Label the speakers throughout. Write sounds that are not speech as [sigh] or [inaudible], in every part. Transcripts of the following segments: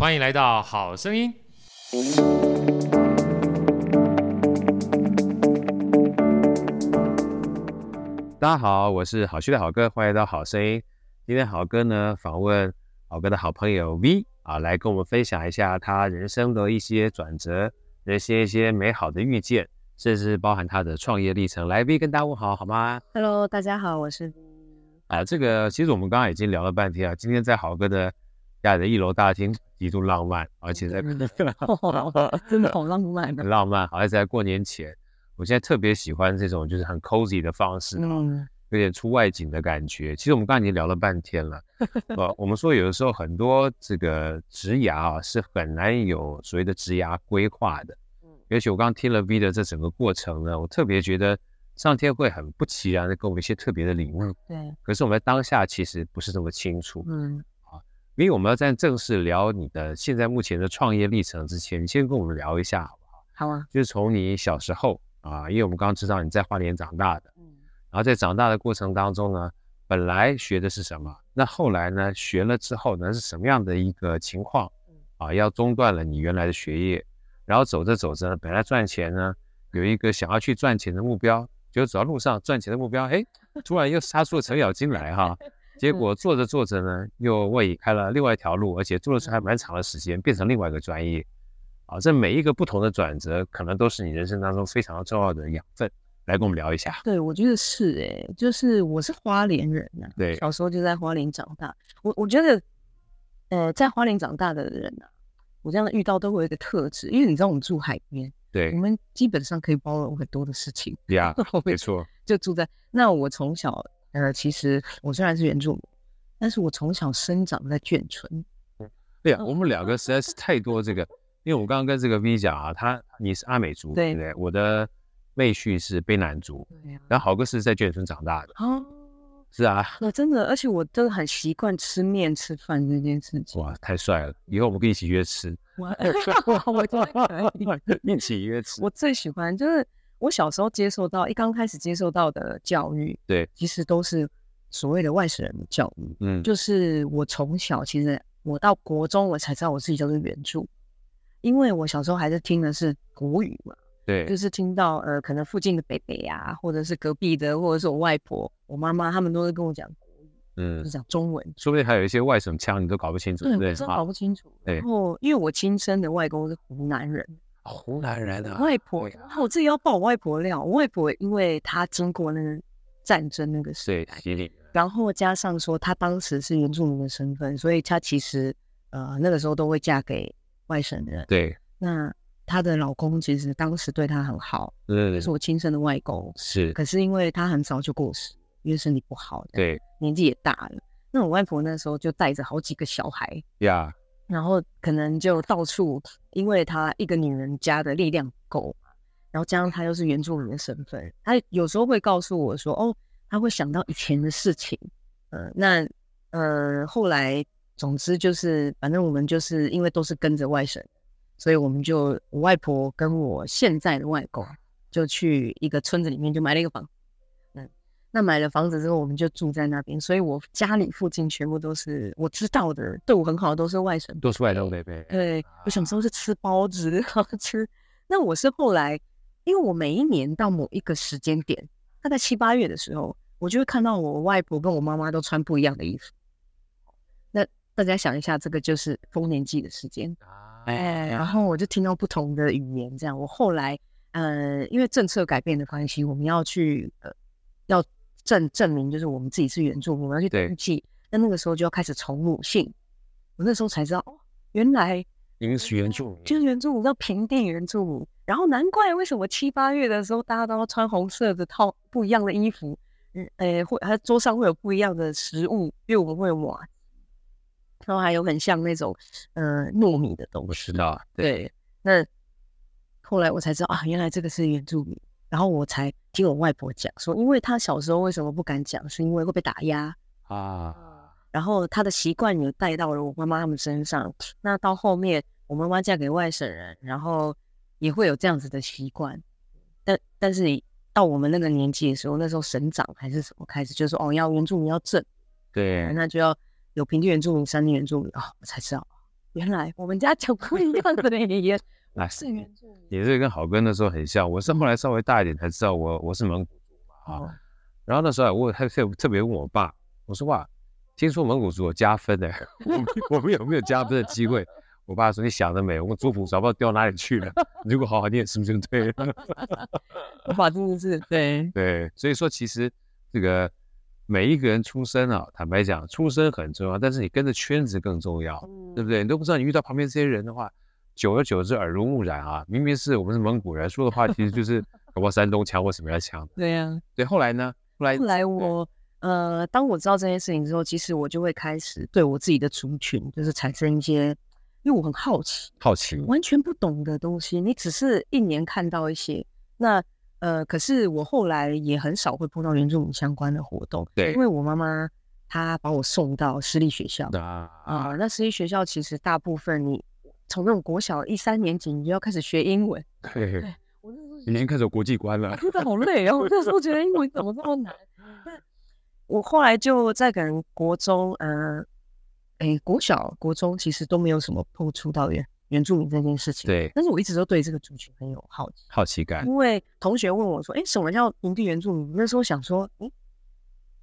Speaker 1: 欢迎来到好声音。
Speaker 2: 大家好，我是好趣的好哥，欢迎来到好声音。今天好哥呢访问好哥的好朋友 V 啊，来跟我们分享一下他人生的一些转折，那些一些美好的遇见，甚至包含他的创业历程。来，V 跟大家问好，好吗
Speaker 3: ？Hello，大家好，我是 V。
Speaker 2: 啊，这个其实我们刚刚已经聊了半天啊，今天在好哥的家里的一楼大厅，极度浪漫，而且在 [laughs] [laughs]
Speaker 3: 真的好浪漫，
Speaker 2: 很浪漫，而且在过年前。我现在特别喜欢这种就是很 cozy 的方式，嗯，有点出外景的感觉。其实我们刚才已经聊了半天了，[laughs] 呃，我们说有的时候很多这个职涯啊是很难有所谓的职涯规划的，嗯，尤其我刚刚听了 V 的这整个过程呢，我特别觉得上天会很不其然的给我们一些特别的礼物，
Speaker 3: 对。
Speaker 2: 可是我们在当下其实不是这么清楚，
Speaker 3: 嗯，
Speaker 2: 好，因为我们要在正式聊你的现在目前的创业历程之前，你先跟我们聊一下好不好？
Speaker 3: 好啊，
Speaker 2: 就是从你小时候。啊，因为我们刚刚知道你在花莲长大的，嗯，然后在长大的过程当中呢，本来学的是什么？那后来呢，学了之后呢，是什么样的一个情况？啊，要中断了你原来的学业，然后走着走着呢，本来赚钱呢，有一个想要去赚钱的目标，就走到路上赚钱的目标，哎，突然又杀出了程咬金来哈，结果做着做着呢，又为你开了另外一条路，而且做的是还蛮长的时间，变成另外一个专业。啊，这每一个不同的转折，可能都是你人生当中非常重要的养分，来跟我们聊一下。
Speaker 3: 对，我觉得是诶，就是我是花莲人呐、啊，
Speaker 2: 对，
Speaker 3: 小时候就在花莲长大。我我觉得，呃，在花莲长大的人呐、啊，我这样遇到都会有一个特质，因为你知道我们住海边，
Speaker 2: 对，
Speaker 3: 我们基本上可以包容很多的事情。
Speaker 2: 对呀，[laughs] 没错，
Speaker 3: 就住在那。我从小，呃，其实我虽然是原住民，但是我从小生长在眷村。
Speaker 2: 对呀、啊，我们两个实在是太多这个。因为我刚刚跟这个 V 讲啊，他你是阿美族，对不对？我的妹婿是卑南族，对啊。然后豪哥是在眷村长大的，哦，是啊，
Speaker 3: 那真的，而且我真的很习惯吃面吃饭这件事情。
Speaker 2: 哇，太帅了！以后我们可以一起约吃。[laughs] [laughs]
Speaker 3: 我我觉得可以
Speaker 2: 一起约吃。
Speaker 3: 我最喜欢就是我小时候接受到一刚开始接受到的教育，
Speaker 2: 对，
Speaker 3: 其实都是所谓的外省人的教育。嗯，就是我从小其实我到国中我才知道我自己叫做原住。因为我小时候还是听的是国语嘛，
Speaker 2: 对，
Speaker 3: 就是听到呃，可能附近的北北啊，或者是隔壁的，或者是我外婆、我妈妈，他们都是跟我讲国语，嗯，就是讲中文，
Speaker 2: 说不定还有一些外省腔，你都搞不清楚，
Speaker 3: 对，
Speaker 2: 对，
Speaker 3: 真搞不清楚。然后因为我亲生的外公是湖南人，
Speaker 2: 湖南人啊
Speaker 3: 外婆，然后我自己要爆我外婆料，我外婆因为她经过那个战争那个时礼，然后加上说她当时是原住民的身份，所以她其实呃那个时候都会嫁给。外省人，
Speaker 2: 对，
Speaker 3: 那她的老公其实当时对她很好，
Speaker 2: 对，
Speaker 3: 是我亲生的外公，
Speaker 2: 是。
Speaker 3: 可是因为她很早就过世，因为身体不好，
Speaker 2: 对，
Speaker 3: 年纪也大了。那我外婆那时候就带着好几个小孩，
Speaker 2: 呀，
Speaker 3: 然后可能就到处，因为她一个女人家的力量不够，然后加上她又是原住民的身份，她有时候会告诉我说，哦，她会想到以前的事情，呃，那呃后来。总之就是，反正我们就是因为都是跟着外省，所以我们就我外婆跟我现在的外公就去一个村子里面就买了一个房，那买了房子之后我们就住在那边，所以我家里附近全部都是我知道的，对我很好的都是外省，
Speaker 2: 都是外省伯伯。
Speaker 3: 对，我小时候是吃包子，[laughs] 好吃。那我是后来，因为我每一年到某一个时间点，大概七八月的时候，我就会看到我外婆跟我妈妈都穿不一样的衣服。那大家想一下，这个就是丰年祭的时间，哎，然后我就听到不同的语言，这样。我后来，呃，因为政策改变的关系，我们要去，呃，要证证明，就是我们自己是原住民，我们要去登记。那那个时候就要开始从母姓，我那时候才知道，哦，原来
Speaker 2: 您是原住民，
Speaker 3: 就是原住民，叫平地原住民。然后难怪为什么七八月的时候，大家都要穿红色的套不一样的衣服，嗯，哎，会，还桌上会有不一样的食物，因为我们会有麻。然后还有很像那种，呃，糯米的东西。
Speaker 2: 我知道，
Speaker 3: 对。对，那后来我才知道啊，原来这个是原住民。然后我才听我外婆讲说，因为她小时候为什么不敢讲，是因为会被打压啊。然后她的习惯也带到了我妈妈他们身上。那到后面，我妈妈嫁给外省人，然后也会有这样子的习惯。但但是到我们那个年纪的时候，那时候省长还是什么开始就说哦，要原住民要正，
Speaker 2: 对，
Speaker 3: 那就要。有平地原住民、山地原住民啊，我才知道原来我们家讲不一样的语言。
Speaker 2: 那是原住民，也是跟好哥那时候很像。我是后来稍微大一点才知道我，我我是蒙古族嘛啊。然后那时候我还特特别问我爸，我说哇，听说蒙古族有加分的，[laughs] 我们我们有没有加分的机会？[laughs] 我爸说你想得美，我们族谱早不知道掉哪里去了。[laughs] 如果好好念，是不是就对了？
Speaker 3: 我爸真的是对
Speaker 2: 对，所以说其实这个每一个人出生啊，坦白讲，出生很重要，但是你跟着圈子更重要，嗯、对不对？你都不知道你遇到旁边这些人的话。久而久之，耳濡目染啊，明明是我们是蒙古人说的话，其实就 [laughs] 是搞不好山东腔或什么样腔。
Speaker 3: 对呀、啊，
Speaker 2: 对。后来呢？后来后来
Speaker 3: 我呃，当我知道这件事情之后，其实我就会开始对我自己的族群，就是产生一些，因为我很好奇，
Speaker 2: 好奇，
Speaker 3: 完全不懂的东西。你只是一年看到一些，那呃，可是我后来也很少会碰到原住民相关的活动。
Speaker 2: 对，
Speaker 3: 因为我妈妈她把我送到私立学校
Speaker 2: 啊
Speaker 3: 啊，那私立学校其实大部分你。从那种国小一三年级，你就要开始学英文。[laughs]
Speaker 2: 对，对我那时候已经开始有国际观了，
Speaker 3: 真的好累哦。[laughs] 我那时候觉得英文怎么这么难？我后来就在可能国中，呃，哎，国小、国中其实都没有什么碰触到原原住民这件事情。
Speaker 2: 对，
Speaker 3: 但是我一直都对这个族群很有好奇、
Speaker 2: 好奇感。
Speaker 3: 因为同学问我说：“哎，什么叫平地原住民？”那时候想说：“嗯，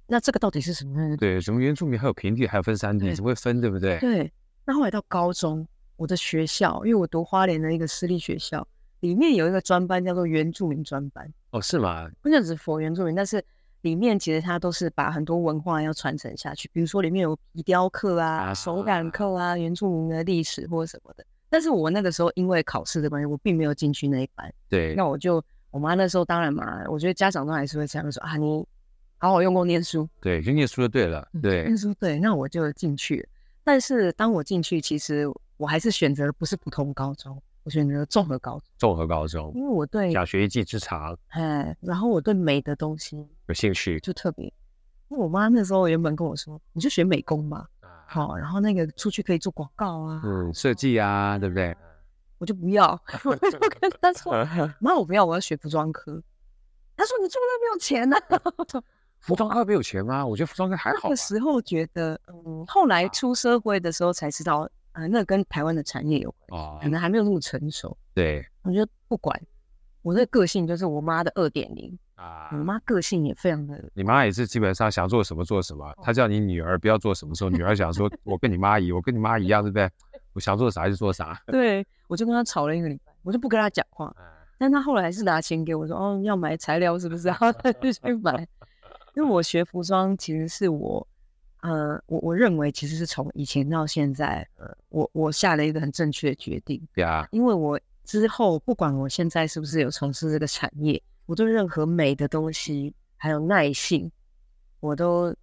Speaker 3: 那这个到底是什么？”
Speaker 2: 对，什么原住民还有平地，还有分山地，怎么会分？对不对？
Speaker 3: 对。那后来到高中。我的学校，因为我读花莲的一个私立学校，里面有一个专班叫做原住民专班。
Speaker 2: 哦，是吗？
Speaker 3: 不只是佛原住民，但是里面其实它都是把很多文化要传承下去。比如说里面有皮雕刻啊、啊手感课啊、原住民的历史或者什么的。但是我那个时候因为考试的关系，我并没有进去那一班。
Speaker 2: 对。
Speaker 3: 那我就，我妈那时候当然嘛，我觉得家长都还是会这样说啊，你好好用功念书。
Speaker 2: 对，就念书就对了。对，
Speaker 3: 念书对。那我就进去。但是当我进去，其实。我还是选择的不是普通高中，我选择综合高中。
Speaker 2: 综合高中，
Speaker 3: 因为我对
Speaker 2: 小学一技之长，
Speaker 3: 哎，然后我对美的东西
Speaker 2: 有兴趣，
Speaker 3: 就特别。因为我妈那时候原本跟我说，你就学美工嘛，好，然后那个出去可以做广告啊，
Speaker 2: 嗯，设计啊，对不对？
Speaker 3: 我就不要，[laughs] 我就跟她说，[laughs] 妈，我不要，我要学服装科。她说你做那没有钱呢？[laughs]
Speaker 2: 服装科没有钱吗？我觉得服装科还好。
Speaker 3: 那个时候觉得，嗯，后来出社会的时候才知道。啊，那跟台湾的产业有关，哦，可能还没有那么成熟。
Speaker 2: 对，
Speaker 3: 我觉得不管我的个性，就是我妈的二点零啊。我妈个性也非常的，
Speaker 2: 你妈也是基本上想做什么做什么。她叫你女儿不要做什么时候，女儿想说，[laughs] 我跟你妈一，我跟你妈一样，对不对？我想做啥就做啥。
Speaker 3: 对，我就跟她吵了一个礼拜，我就不跟她讲话。但她后来还是拿钱给我说，哦，要买材料是不是？然后她就去买。[laughs] 因为我学服装其实是我。呃，我我认为其实是从以前到现在，呃，我我下了一个很正确的决定。
Speaker 2: 对啊，
Speaker 3: 因为我之后不管我现在是不是有从事这个产业，我对任何美的东西还有耐性，我都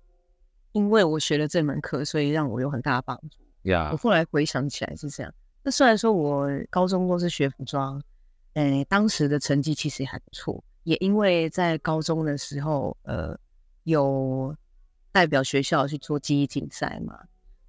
Speaker 3: 因为我学了这门课，所以让我有很大的帮助。
Speaker 2: 呀，
Speaker 3: 我后来回想起来是这样。那虽然说我高中都是学服装，哎，当时的成绩其实也还不错，也因为在高中的时候，呃，有。代表学校去做记忆竞赛嘛？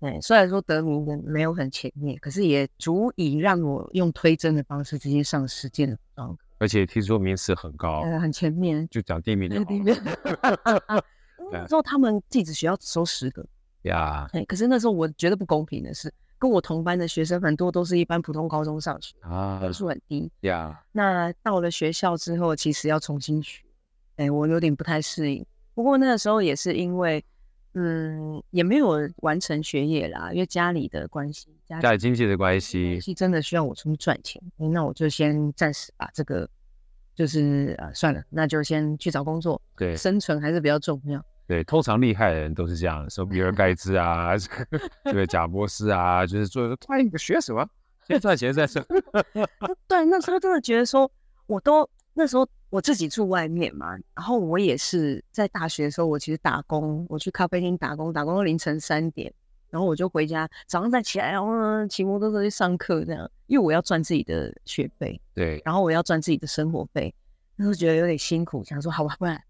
Speaker 3: 对，虽然说得名的没有很前面，可是也足以让我用推甄的方式直接上实践的服装课。
Speaker 2: 而且听说名次很高，
Speaker 3: 呃，很前面，
Speaker 2: 就讲第一名就 [laughs] 好了。[laughs]
Speaker 3: 那时候他们技职学校只收十个
Speaker 2: 呀。
Speaker 3: 对，可是那时候我觉得不公平的是，跟我同班的学生很多都是一般普通高中上学啊，分数很低
Speaker 2: 呀。
Speaker 3: 那到了学校之后，其实要重新学，哎，我有点不太适应。不过那个时候也是因为。嗯，也没有完成学业啦，因为家里的关系，
Speaker 2: 家里经济的关系，
Speaker 3: 是真的需要我出去赚钱。那我就先暂时把这个，就是啊，算了，那就先去找工作。
Speaker 2: 对，
Speaker 3: 生存还是比较重要。
Speaker 2: 对，通常厉害的人都是这样，说比尔盖茨啊，[laughs] 对，贾伯斯啊，就是做他一个学什么，先赚钱再说。[laughs]
Speaker 3: 对，那时候真的觉得说，我都那时候。我自己住外面嘛，然后我也是在大学的时候，我其实打工，我去咖啡厅打工，打工到凌晨三点，然后我就回家，早上再起来，然后骑摩托车去上课，这样，因为我要赚自己的学费，
Speaker 2: 对，
Speaker 3: 然后我要赚自己的生活费，那时候觉得有点辛苦，想说好吧，不然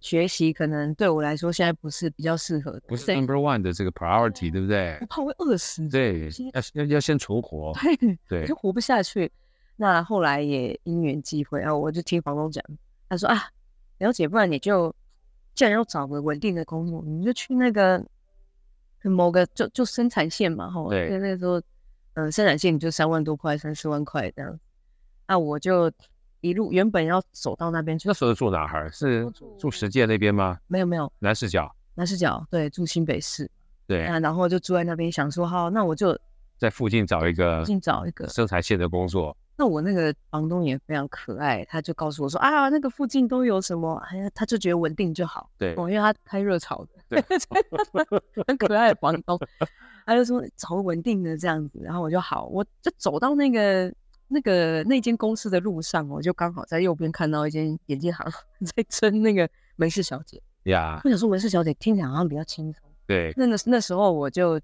Speaker 3: 学习可能对我来说现在不是比较适合的，
Speaker 2: 不是 number one 的这个 priority，对不对？
Speaker 3: 我怕我会饿死，
Speaker 2: 对，要要要先存活，
Speaker 3: 对
Speaker 2: 对，
Speaker 3: 就活不下去。那后来也因缘际会，然后我就听房东讲，他说啊，了解，不然你就既然要找个稳定的工作，你就去那个某个就就生产线嘛，哈。对。那个时候呃，生产线就三万多块，三四万块这样。那我就一路原本要走到那边去。
Speaker 2: 那时候住哪儿？是住石界那边吗？
Speaker 3: 没有没有，
Speaker 2: 南市角。
Speaker 3: 南市角，对，住新北市。
Speaker 2: 对，
Speaker 3: 啊，然后就住在那边，想说好，那我就
Speaker 2: 在附近找一个，
Speaker 3: 附近找一个
Speaker 2: 生产线的工作。
Speaker 3: 那我那个房东也非常可爱，他就告诉我说啊，那个附近都有什么，哎呀，他就觉得稳定就好。
Speaker 2: 对，
Speaker 3: 哦，因为他开热炒的，
Speaker 2: 对，[laughs]
Speaker 3: 很可爱的房东，他就说找稳定的这样子，然后我就好，我就走到那个那个那间公司的路上，我就刚好在右边看到一间眼镜行 [laughs] 在征那个门市小姐
Speaker 2: 呀。
Speaker 3: 我想说门市小姐听起来好像比较轻松。
Speaker 2: 对，
Speaker 3: 那个那时候我就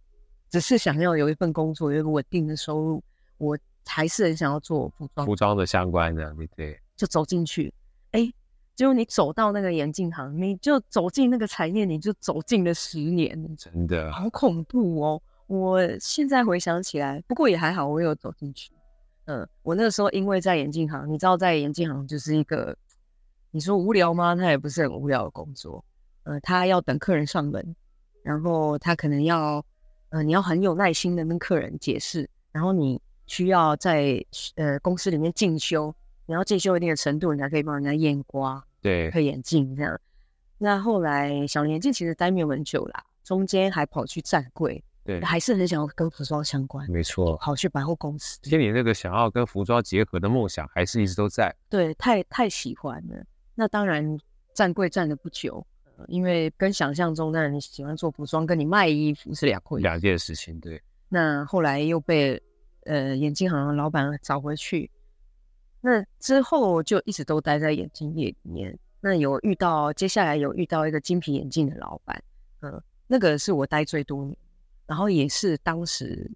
Speaker 3: 只是想要有一份工作，有一个稳定的收入，我。还是很想要做服装，
Speaker 2: 服装的相关的，对对，
Speaker 3: 就走进去，哎，结果你走到那个眼镜行，你就走进那个产业，你就走进了十年，
Speaker 2: 真的
Speaker 3: 好恐怖哦！我现在回想起来，不过也还好，我有走进去。嗯，我那个时候因为在眼镜行，你知道，在眼镜行就是一个，你说无聊吗？他也不是很无聊的工作。呃，他要等客人上门，然后他可能要，呃，你要很有耐心的跟客人解释，然后你。需要在呃公司里面进修，你要进修一定的程度，你才可以帮人家验光、
Speaker 2: 对
Speaker 3: 配眼镜这样。那后来小林眼镜其实待没有很久啦，中间还跑去站柜，
Speaker 2: 对，
Speaker 3: 还是很想要跟服装相关，
Speaker 2: 没错，
Speaker 3: 跑去百货公司。
Speaker 2: 其实你那个想要跟服装结合的梦想，还是一直都在。
Speaker 3: 对，太太喜欢了。那当然站柜站了不久，呃，因为跟想象中那你喜欢做服装，跟你卖衣服是两回
Speaker 2: 两件事情。对。
Speaker 3: 那后来又被。呃，眼镜行的老板找回去，那之后就一直都待在眼镜业里面。那有遇到，接下来有遇到一个精品眼镜的老板，嗯、呃，那个是我待最多年，然后也是当时，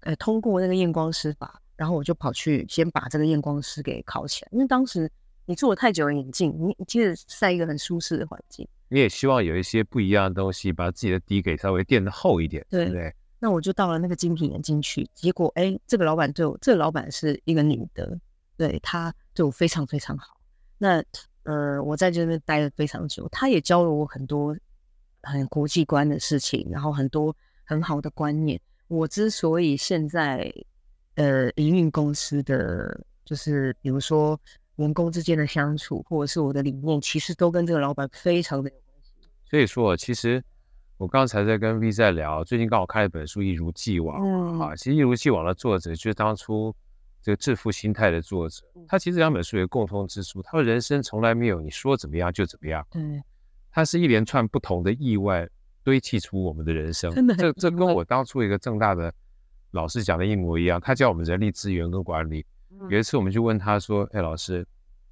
Speaker 3: 呃，通过那个验光师法，然后我就跑去先把这个验光师给考起来，因为当时你做了太久的眼镜，你你其实在一个很舒适的环境，
Speaker 2: 你也希望有一些不一样的东西，把自己的底给稍微垫的厚一点，对不对？
Speaker 3: 那我就到了那个精品眼镜去，结果哎，这个老板对我，这个老板是一个女的，对，她对我非常非常好。那呃，我在这边待了非常久，她也教了我很多很国际观的事情，然后很多很好的观念。我之所以现在呃营运公司的，就是比如说员工之间的相处，或者是我的理念，其实都跟这个老板非常的有关系。
Speaker 2: 所以说，其实。我刚才在跟 V 在聊，最近刚好看一本书《一如既往》嗯、啊，其实《一如既往》的作者就是当初这个致富心态的作者。他其实两本书有共通之处，他的人生从来没有你说怎么样就怎么样。
Speaker 3: 对，
Speaker 2: 他是一连串不同的意外堆砌出我们的人生。这这跟我当初一个正大的老师讲的一模一样。他教我们人力资源跟管理。有一次我们就问他说：“哎，老师，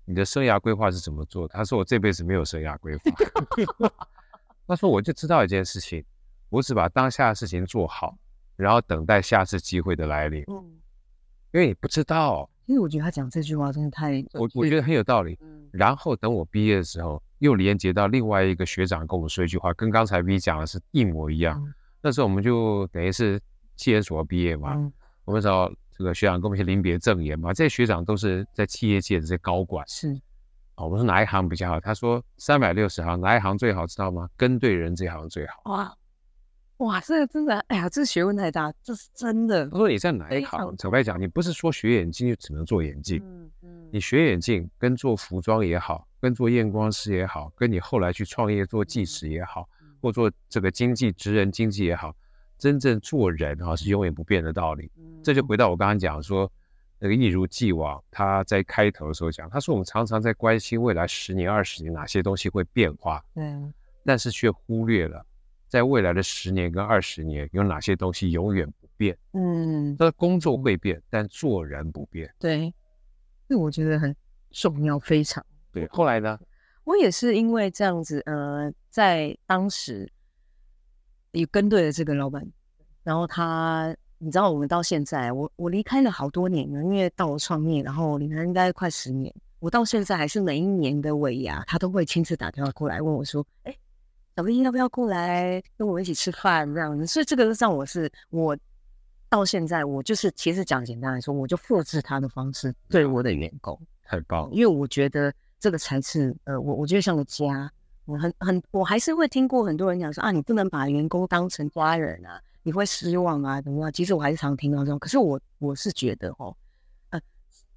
Speaker 2: 你的生涯规划是怎么做？”他说：“我这辈子没有生涯规划。[laughs] [laughs] ”他说：“我就知道一件事情，我只把当下的事情做好，然后等待下次机会的来临。嗯，因为你不知道。
Speaker 3: 因为我觉得他讲这句话真的太……
Speaker 2: 我我觉得很有道理。嗯，然后等我毕业的时候，又连接到另外一个学长跟我们说一句话，跟刚才 V 讲的是一模一样。嗯，那时候我们就等于是企研所毕业嘛，嗯，我们找这个学长跟我们一起临别赠言嘛。这些学长都是在企业界的这些高管。是。”哦，我们说哪一行比较好？他说三百六十行，哪一行最好？知道吗？跟对人这行最好。哇
Speaker 3: 哇，这个真的，哎呀，这学问太大，这是真的。
Speaker 2: 他说你在哪一行？坦白讲，你不是说学眼镜就只能做眼镜。嗯嗯。你学眼镜跟做服装也好，跟做验光师也好，跟你后来去创业做技师也好，或做这个经济职人经济也好，真正做人啊是永远不变的道理。这就回到我刚刚讲说。那个一如既往，他在开头的时候讲，他说我们常常在关心未来十年、二十年哪些东西会变化，
Speaker 3: 对，
Speaker 2: 但是却忽略了在未来的十年跟二十年有哪些东西永远不变。嗯，他的工作会变，但做人不变。
Speaker 3: 对，这我觉得很重要，非常。
Speaker 2: 对，后来呢？
Speaker 3: 我也是因为这样子，呃，在当时也跟对了这个老板，然后他。你知道我们到现在，我我离开了好多年了，因为到了创业，然后离开应该快十年。我到现在还是每一年的尾牙，他都会亲自打电话过来问我说：“哎，小 V 要不要过来跟我们一起吃饭？”这样子，所以这个让我是我到现在，我就是其实讲简单来说，我就复制他的方式对我的员工，
Speaker 2: 太棒了。
Speaker 3: 因为我觉得这个才是呃，我我觉得像个家。我很很，我还是会听过很多人讲说啊，你不能把员工当成家人啊。你会失望啊，怎么样？其实我还是常听到这种。可是我我是觉得哦，呃，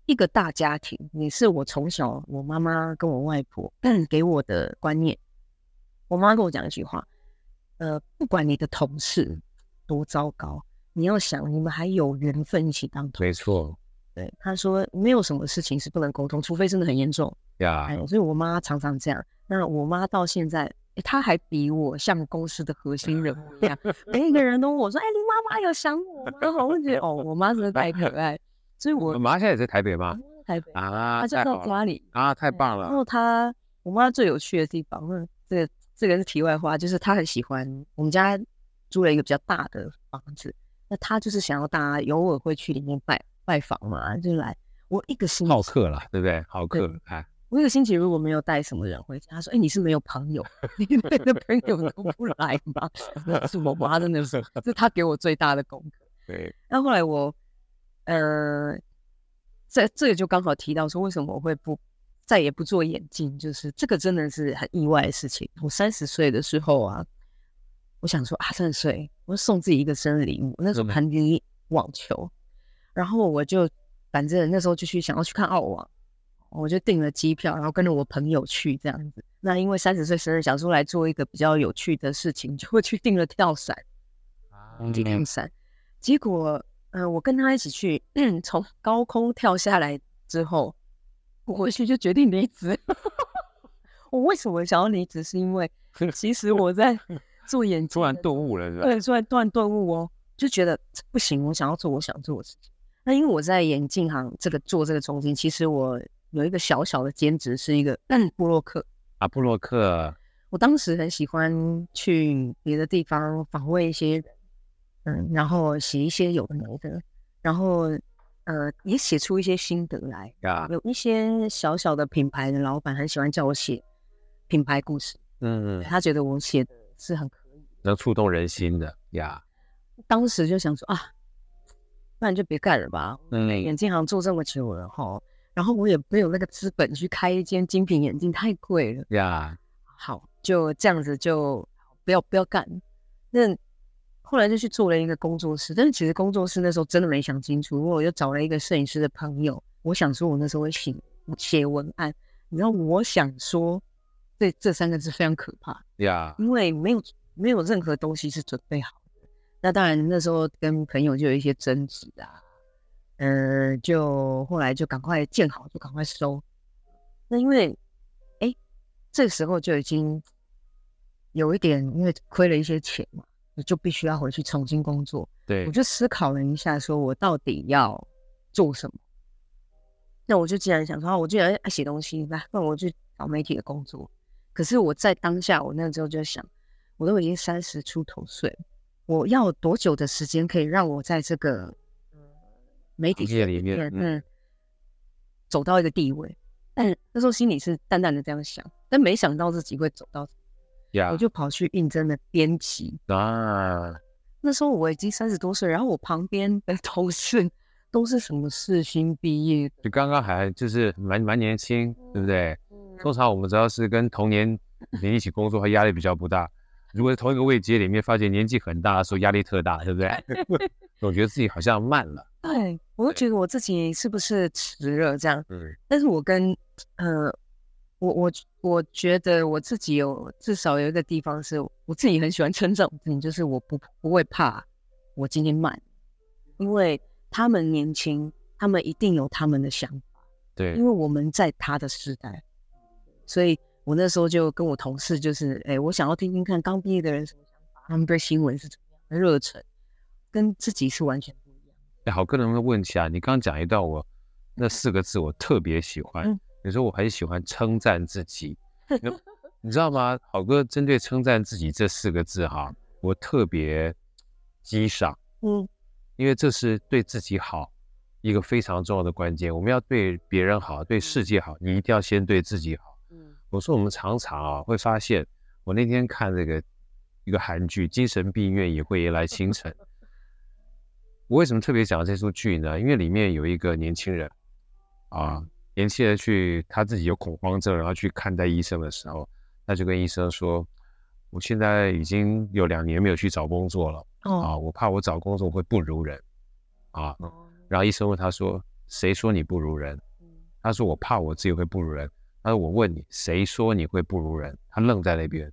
Speaker 3: 一个大家庭你是我从小我妈妈跟我外婆给我的观念。我妈跟我讲一句话，呃，不管你的同事多糟糕，你要想你们还有缘分一起当同事。
Speaker 2: 没错。
Speaker 3: 对，她说没有什么事情是不能沟通，除非真的很严重。
Speaker 2: 呀
Speaker 3: Yeah.、哎，所以我妈常常这样。那我妈到现在。他还比我像公司的核心人物一样，[laughs] 每一个人都问我说：“哎、欸，你妈妈有想我吗？”我会觉得哦，我妈真的太可爱。所以我，我
Speaker 2: 妈现在也在台北吗？
Speaker 3: 台北
Speaker 2: 啊，
Speaker 3: 她就在家里
Speaker 2: 啊，太棒了。
Speaker 3: 然后她，我妈最有趣的地方，嗯，这个这个是题外话，就是她很喜欢我们家租了一个比较大的房子，那她就是想要大家偶尔会去里面拜拜访嘛，就来我一个星期
Speaker 2: 好客了，对不对？好客，哎。
Speaker 3: 我一个星期如果没有带什么人回家，他说：“哎、欸，你是没有朋友，[laughs] 你的朋友都不来吗？”是我妈真的是，是他给我最大的功课。[laughs]
Speaker 2: 对。
Speaker 3: 那后，后来我，呃，这这个就刚好提到说，为什么我会不再也不做眼镜，就是这个真的是很意外的事情。我三十岁的时候啊，我想说啊，三十岁，我送自己一个生日礼物。那时候盘点网球，然后我就反正那时候就去想要去看澳网。我就订了机票，然后跟着我朋友去这样子。那因为三十岁生日，想出来做一个比较有趣的事情，就会去订了跳伞。啊，跳伞。结果，呃，我跟他一起去，[clears throat] 从高空跳下来之后，我回去就决定离职。[laughs] 我为什么想要离职？是因为 [laughs] 其实我在做眼镜，
Speaker 2: 突然顿悟了，是吧？
Speaker 3: 对，突然突然顿悟哦，就觉得不行，我想要做我想做的事情。那因为我在眼镜行这个做这个中心，其实我。有一个小小的兼职，是一个布洛克
Speaker 2: 啊，布洛克。
Speaker 3: 我当时很喜欢去别的地方访问一些人，嗯，然后写一些有的没的，然后呃，也写出一些心得来。
Speaker 2: 呀，
Speaker 3: 有一些小小的品牌的老板很喜欢叫我写品牌故事，
Speaker 2: 嗯，
Speaker 3: 他觉得我写的是很可以，
Speaker 2: 能触动人心的呀。
Speaker 3: 当时就想说啊，不然就别干了吧。
Speaker 2: 嗯，
Speaker 3: 眼镜行做这么久了哈。然后我也没有那个资本去开一间精品眼镜，太贵了
Speaker 2: 呀。
Speaker 3: 好，就这样子就不要不要干。那后来就去做了一个工作室，但是其实工作室那时候真的没想清楚。因为我又找了一个摄影师的朋友，我想说我那时候会写写文案，你知道我想说这这三个字非常可怕
Speaker 2: 呀.
Speaker 3: 因为没有没有任何东西是准备好的。那当然那时候跟朋友就有一些争执啊。嗯、呃，就后来就赶快建好，就赶快收。那因为，哎，这个时候就已经有一点，因为亏了一些钱嘛，你就必须要回去重新工作。
Speaker 2: 对，
Speaker 3: 我就思考了一下，说我到底要做什么？那我就既然想说，我既然爱写东西，那那我去找媒体的工作。可是我在当下，我那时候就想，我都已经三十出头岁了，我要多久的时间可以让我在这个媒体界里面，嗯，嗯，走到一个地位，但那时候心里是淡淡的这样想，但没想到自己会走到，
Speaker 2: 呀
Speaker 3: 我就跑去应征了编辑
Speaker 2: 啊。
Speaker 3: 那时候我已经三十多岁，然后我旁边的同事都是什么世新毕业的，
Speaker 2: 就刚刚还就是蛮蛮年轻，对不对？嗯、通常我们只要是跟同年龄一起工作，会压力比较不大。如果在同一个位阶里面，发现年纪很大的时候，压力特大，对不对？[laughs] 总觉得自己好像慢了。
Speaker 3: 对，我都觉得我自己是不是迟了这样？
Speaker 2: 嗯，
Speaker 3: 但是我跟呃，我我我觉得我自己有至少有一个地方是我自己很喜欢称赞我自己，就是我不不会怕我今天慢，因为他们年轻，他们一定有他们的想法。
Speaker 2: 对，
Speaker 3: 因为我们在他的时代，所以我那时候就跟我同事就是，哎，我想要听听看刚毕业的人什么想法，他们对新闻是怎么样的热忱，跟自己是完全。哎，好，
Speaker 2: 哥能不能问一下，你刚刚讲一段，我那四个字我特别喜欢。嗯、你说我很喜欢称赞自己，[laughs] 你，你知道吗？好哥针对称赞自己这四个字哈，我特别激赏。嗯，因为这是对自己好一个非常重要的关键。我们要对别人好，对世界好，你一定要先对自己好。嗯，我说我们常常啊会发现，我那天看这个一个韩剧《精神病院也会迎来清晨》。我为什么特别讲这出剧呢？因为里面有一个年轻人，啊，年轻人去他自己有恐慌症，然后去看待医生的时候，他就跟医生说：“我现在已经有两年没有去找工作了，
Speaker 3: 哦、
Speaker 2: 啊，我怕我找工作会不如人，啊，
Speaker 3: 哦、
Speaker 2: 然后医生问他说，谁说你不如人？他说我怕我自己会不如人。他说我问你，谁说你会不如人？他愣在那边，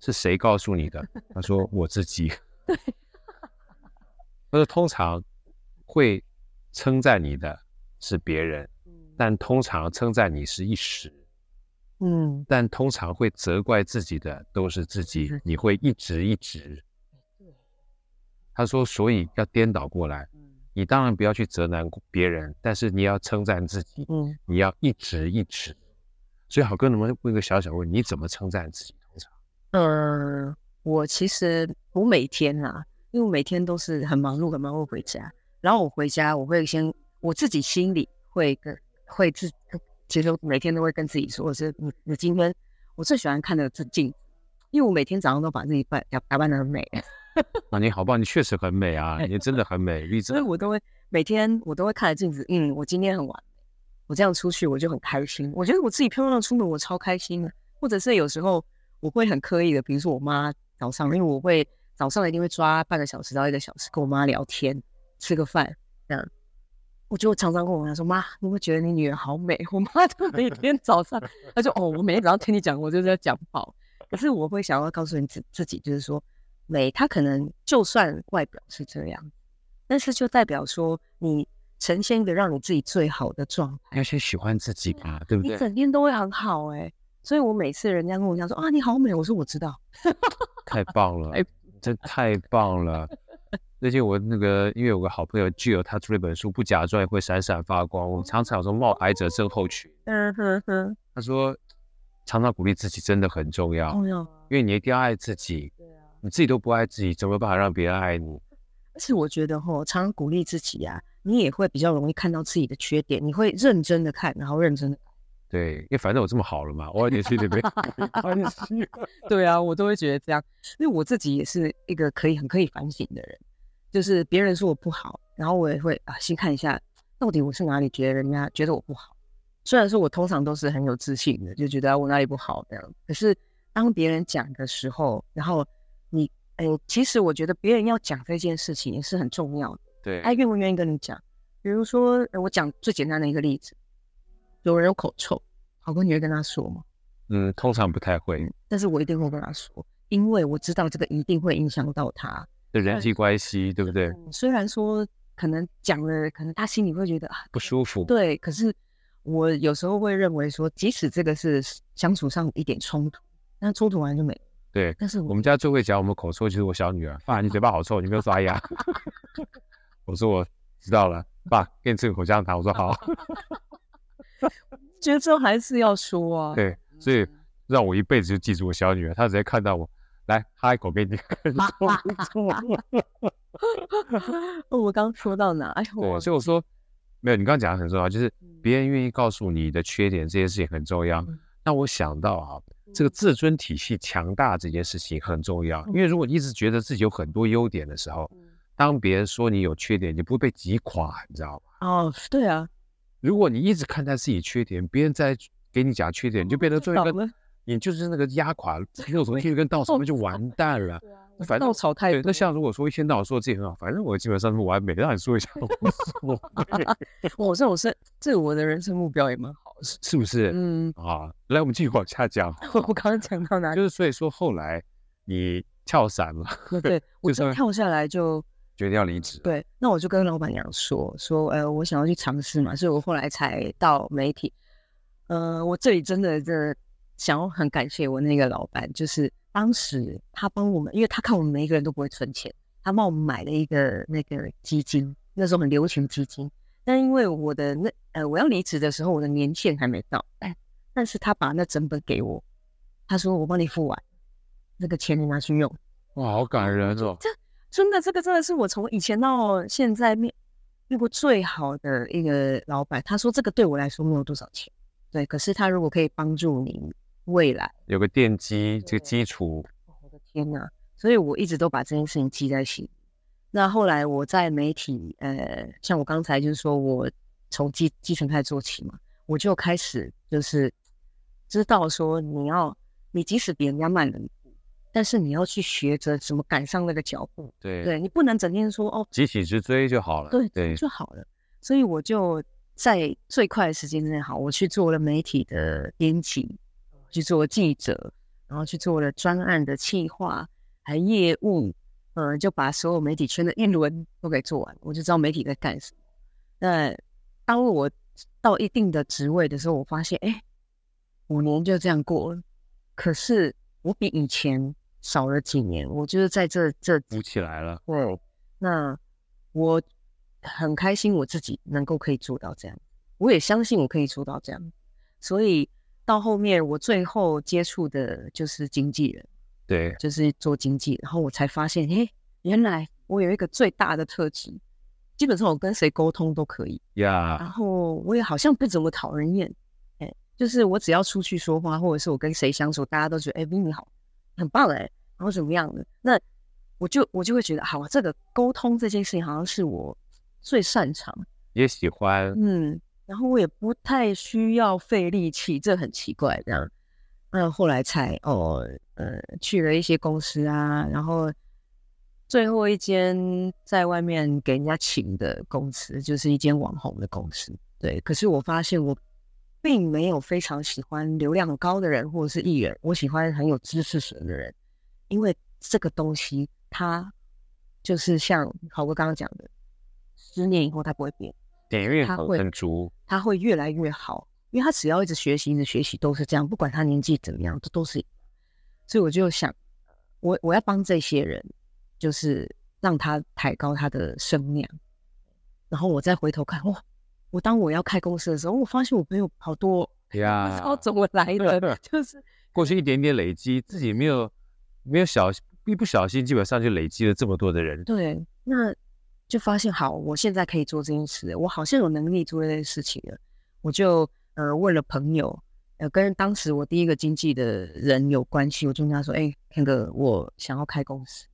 Speaker 2: 是谁告诉你的？他说我自己。[laughs] 他说通常会称赞你的是别人，但通常称赞你是一时。
Speaker 3: 嗯，
Speaker 2: 但通常会责怪自己的都是自己，你会一直一直。他说，所以要颠倒过来，你当然不要去责难别人，但是你要称赞自己，嗯，你要一直一直。所以好哥，能不能问一个小小问，你怎么称赞自己？通常，
Speaker 3: 嗯，我其实我每天啊，因为我每天都是很忙碌，很忙碌回家，然后我回家我会先我自己心里会跟会自。其实每天都会跟自己说，我是你，你今天我最喜欢看的是镜子，因为我每天早上都把自己扮打打扮得很美。
Speaker 2: 啊，你好棒，你确实很美啊，你真的很美。[laughs]
Speaker 3: 所以我都会每天我都会看着镜子，嗯，我今天很完美，我这样出去我就很开心。我觉得我自己漂亮出门，我超开心的。或者是有时候我会很刻意的，比如说我妈早上，因为我会早上一定会抓半个小时到一个小时跟我妈聊天，吃个饭这样。我就常常跟我妈说：“妈，你会觉得你女儿好美？”我妈就 [laughs] 每天早上，她就哦，我每天早上听你讲，我就在讲好。可是我会想要告诉你自自己，就是说，美，她可能就算外表是这样，但是就代表说你呈现一个让你自己最好的状态。
Speaker 2: 要先喜欢自己吧，对不对？
Speaker 3: 你整天都会很好哎、欸，所以我每次人家跟我讲说啊，你好美，我说我知道，
Speaker 2: 太棒了，真太棒了。最近我那个，因为有个好朋友 Jill，他出了一本书，不假装也会闪闪发光。我常常说冒牌者症候群。嗯哼哼。他说，常常鼓励自己真的很重要。重要。因为你一定要爱自己。对啊。你自己都不爱自己，怎么有办法让别人爱你？
Speaker 3: 而且我觉得吼，常常鼓励自己呀、啊，你也会比较容易看到自己的缺点，你会认真的看，然后认真的。
Speaker 2: 对，因为反正我这么好了嘛，我也是对不对？
Speaker 3: 对啊，我都会觉得这样，因为我自己也是一个可以很可以反省的人。就是别人说我不好，然后我也会啊，先看一下到底我是哪里觉得人家觉得我不好。虽然说我通常都是很有自信的，就觉得我哪里不好这样。可是当别人讲的时候，然后你，哎，其实我觉得别人要讲这件事情也是很重要的。
Speaker 2: 对，
Speaker 3: 他愿不愿意跟你讲？比如说，我讲最简单的一个例子，有人有口臭，好哥你会跟他说吗？
Speaker 2: 嗯，通常不太会，
Speaker 3: 但是我一定会跟他说，因为我知道这个一定会影响到他。
Speaker 2: 的人际关系，对不对？
Speaker 3: 虽然说可能讲了，可能他心里会觉得啊
Speaker 2: 不舒服。
Speaker 3: 对，可是我有时候会认为说，即使这个是相处上一点冲突，那冲突完就没了。
Speaker 2: 对，
Speaker 3: 但是
Speaker 2: 我，我们家最会讲我们口臭就是我小女儿。[laughs] 爸，你嘴巴好臭，你没有刷牙。[laughs] 我说我知道了，爸，给你吃个口香糖。我说好。
Speaker 3: 觉得这还是要说啊。
Speaker 2: 对，所以让我一辈子就记住我小女儿，她直接看到我。来，哈一口给你。[laughs]
Speaker 3: 我刚说到哪？哎呦，
Speaker 2: 对，所以我说没有，你刚刚讲的很重要，就是别人愿意告诉你的缺点，这件事情很重要。那我想到啊，这个自尊体系强大这件事情很重要，因为如果你一直觉得自己有很多优点的时候，当别人说你有缺点，你不会被击垮，你知道吗？
Speaker 3: 哦，对啊。
Speaker 2: 如果你一直看待自己缺点，别人在给你讲缺点，你就变得做一个。你就是那个压垮六头天一根稻草，那就完蛋了。反正
Speaker 3: 稻草太多。
Speaker 2: 那像如果说一天到晚说自己很好，反正我基本上是完美，让你说一下。[laughs] [laughs]
Speaker 3: 我这种是这我的人生目标也蛮好的，
Speaker 2: 是不是？嗯啊，来，我们继续往下讲。[laughs]
Speaker 3: 我刚刚讲到哪里？
Speaker 2: 就是所以说后来你跳伞了。
Speaker 3: 对，我就跳下来就
Speaker 2: 决定要离职。
Speaker 3: 对，那我就跟老板娘说说，呃，我想要去尝试嘛，所以我后来才到媒体。呃，我这里真的这。想要很感谢我那个老板，就是当时他帮我们，因为他看我们每一个人都不会存钱，他帮我们买了一个那个基金，那时候很流行基金。但因为我的那呃我要离职的时候，我的年限还没到，哎，[clears throat] 但是他把那整本给我，他说我帮你付完，那个钱你拿去用。
Speaker 2: 哇，好感人哦！
Speaker 3: 这真的，这个真的是我从以前到现在面遇过最好的一个老板。他说这个对我来说没有多少钱，对，可是他如果可以帮助你。未来
Speaker 2: 有个奠基，这个基础。
Speaker 3: 我的天哪！所以我一直都把这件事情记在心里。那后来我在媒体，呃，像我刚才就是说我从基基层开始做起嘛，我就开始就是知道说你要，你即使别人家慢了但是你要去学着怎么赶上那个脚步。
Speaker 2: 对，
Speaker 3: 对你不能整天说哦，
Speaker 2: 急起直追就好了。
Speaker 3: 对对，就好了。所以我就在最快的时间之内，好，我去做了媒体的编辑，去做记者，然后去做了专案的企划，还业务，嗯，就把所有媒体圈的一轮都给做完，我就知道媒体在干什么。那当我到一定的职位的时候，我发现，哎，五年就这样过了，可是我比以前少了几年，我就是在这这
Speaker 2: 补起来了。
Speaker 3: 对，那我。很开心我自己能够可以做到这样，我也相信我可以做到这样，所以到后面我最后接触的就是经纪人，
Speaker 2: 对，
Speaker 3: 就是做经纪，然后我才发现，嘿，原来我有一个最大的特质，基本上我跟谁沟通都可以，
Speaker 2: 呀.
Speaker 3: 然后我也好像不怎么讨人厌，哎，就是我只要出去说话，或者是我跟谁相处，大家都觉得，哎，Vinny 好，很棒哎，然后怎么样的，那我就我就会觉得，好，这个沟通这件事情好像是我。最擅长，
Speaker 2: 也喜欢，
Speaker 3: 嗯，然后我也不太需要费力气，这很奇怪，这样。那后来才哦，呃，去了一些公司啊，然后最后一间在外面给人家请的公司，就是一间网红的公司。对，可是我发现我并没有非常喜欢流量高的人或者是艺人，我喜欢很有知识水的人，因为这个东西它就是像豪哥刚刚讲的。十年以后，它不会变，
Speaker 2: 点阅会很足，
Speaker 3: 它会越来越好，因为他只要一直学习，一直学习都是这样，不管他年纪怎么样，这都是。所以我就想，我我要帮这些人，就是让他抬高他的声量，然后我再回头看，哇，我当我要开公司的时候，我发现我朋友好多，
Speaker 2: 呀，
Speaker 3: 不知道怎么来的，就是 [laughs]
Speaker 2: 过去一点点累积，自己没有没有小一不小心，基本上就累积了这么多的人，
Speaker 3: 对，那。就发现好，我现在可以做这件事，我好像有能力做这件事情了。我就呃问了朋友，呃跟当时我第一个经纪的人有关系，我就跟他说：“哎，那个我想要开公司。”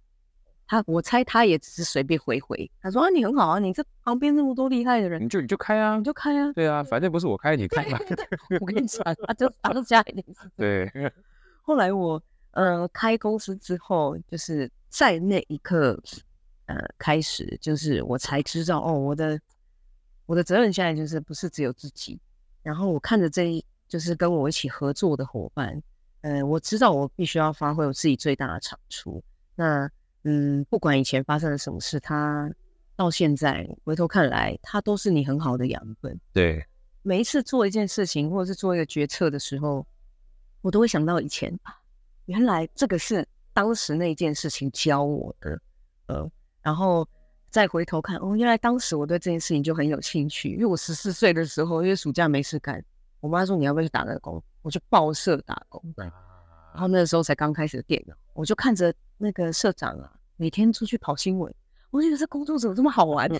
Speaker 3: 他我猜他也只是随便回回，他说：“啊，你很好啊，你这旁边那么多厉害的人，
Speaker 2: 你就你就开啊，
Speaker 3: 你就开啊，
Speaker 2: 对啊，反正不是我开，[laughs] 你开嘛。”
Speaker 3: 我跟你讲，他就当下一点是
Speaker 2: 对。
Speaker 3: 后来我呃开公司之后，就是在那一刻。呃，开始就是我才知道哦，我的我的责任现在就是不是只有自己，然后我看着这一就是跟我一起合作的伙伴，呃，我知道我必须要发挥我自己最大的长处。那嗯，不管以前发生了什么事，他到现在回头看来，他都是你很好的养分。
Speaker 2: 对，
Speaker 3: 每一次做一件事情或者是做一个决策的时候，我都会想到以前，原来这个是当时那件事情教我的，呃。然后再回头看，哦，原来当时我对这件事情就很有兴趣，因为我十四岁的时候，因为暑假没事干，我妈说，你要不要去打个工，我就报社打工。然后那个时候才刚开始的电脑，我就看着那个社长啊，每天出去跑新闻，我觉得这工作怎么这么好玩？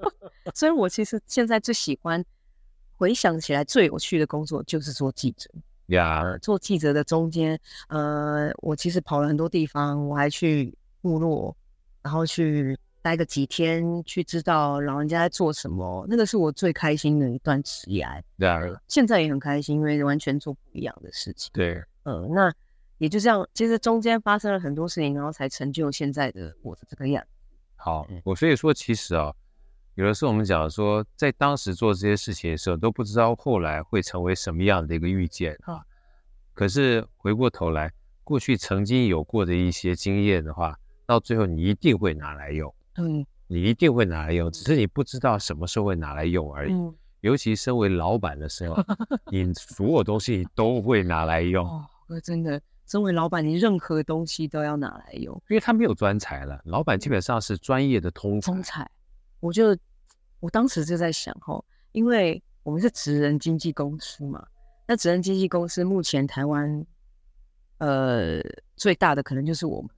Speaker 3: [laughs] 所以我其实现在最喜欢，回想起来最有趣的工作就是做记者
Speaker 2: 呀。
Speaker 3: Yeah. 做记者的中间，呃，我其实跑了很多地方，我还去部落。然后去待个几天，去知道老人家在做什么，那个是我最开心的一段职涯。
Speaker 2: 对啊，
Speaker 3: 现在也很开心，因为完全做不一样的事情。
Speaker 2: 对，
Speaker 3: 嗯，那也就这样，其实中间发生了很多事情，然后才成就现在的我的这个样。
Speaker 2: 好，我所以说，其实啊，有的时候我们讲说，在当时做这些事情的时候，都不知道后来会成为什么样的一个遇见啊。可是回过头来，过去曾经有过的一些经验的话。到最后，你一定会拿来用，
Speaker 3: 嗯，
Speaker 2: 你一定会拿来用，只是你不知道什么时候会拿来用而已。嗯，尤其身为老板的时候，[laughs] 你所有东西都会拿来用。
Speaker 3: 哦，真的，身为老板，你任何东西都要拿来用，
Speaker 2: 因为他没有专才了。老板基本上是专业的通才。
Speaker 3: 通才，我就我当时就在想，哈，因为我们是职人经纪公司嘛，那职人经纪公司目前台湾，呃，最大的可能就是我们。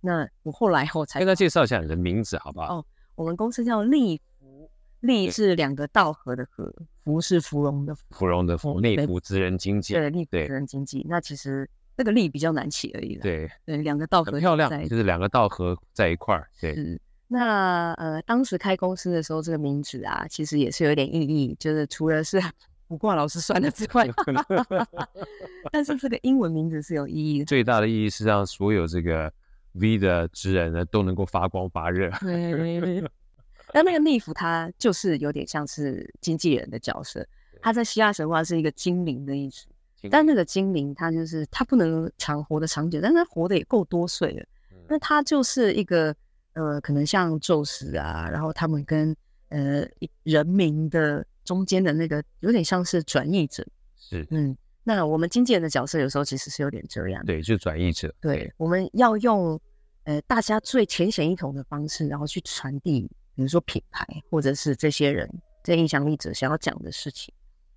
Speaker 3: 那我后来我才跟他
Speaker 2: 介绍一下你的名字好不好？
Speaker 3: 哦，我们公司叫立福，立是两个稻禾的禾，福是芙蓉的
Speaker 2: 芙蓉的芙，立福职人经纪。
Speaker 3: 对，立福职人经纪。那其实那个力比较难起而已。
Speaker 2: 对
Speaker 3: 对，两个稻禾
Speaker 2: 漂亮，就是两个道合在一块儿。对。
Speaker 3: 嗯。那呃，当时开公司的时候，这个名字啊，其实也是有点意义，就是除了是卜卦老师算的之外，[laughs] 但是这个英文名字是有意义的。
Speaker 2: 最大的意义是让所有这个 V 的职人呢都能够发光发热。
Speaker 3: 对，[laughs] 那那个利弗他就是有点像是经纪人的角色，他在希腊神话是一个精灵的意思。但那个精灵他就是他不能长活得长久，但他活得也够多岁了。那他就是一个呃，可能像宙斯啊，然后他们跟呃人民的中间的那个有点像是转译者。
Speaker 2: 是，
Speaker 3: 嗯，那我们经纪人的角色有时候其实是有点这样。
Speaker 2: 对，就转译者。
Speaker 3: 对，我们要用呃大家最浅显易懂的方式，然后去传递，比如说品牌或者是这些人这些影响力者想要讲的事情。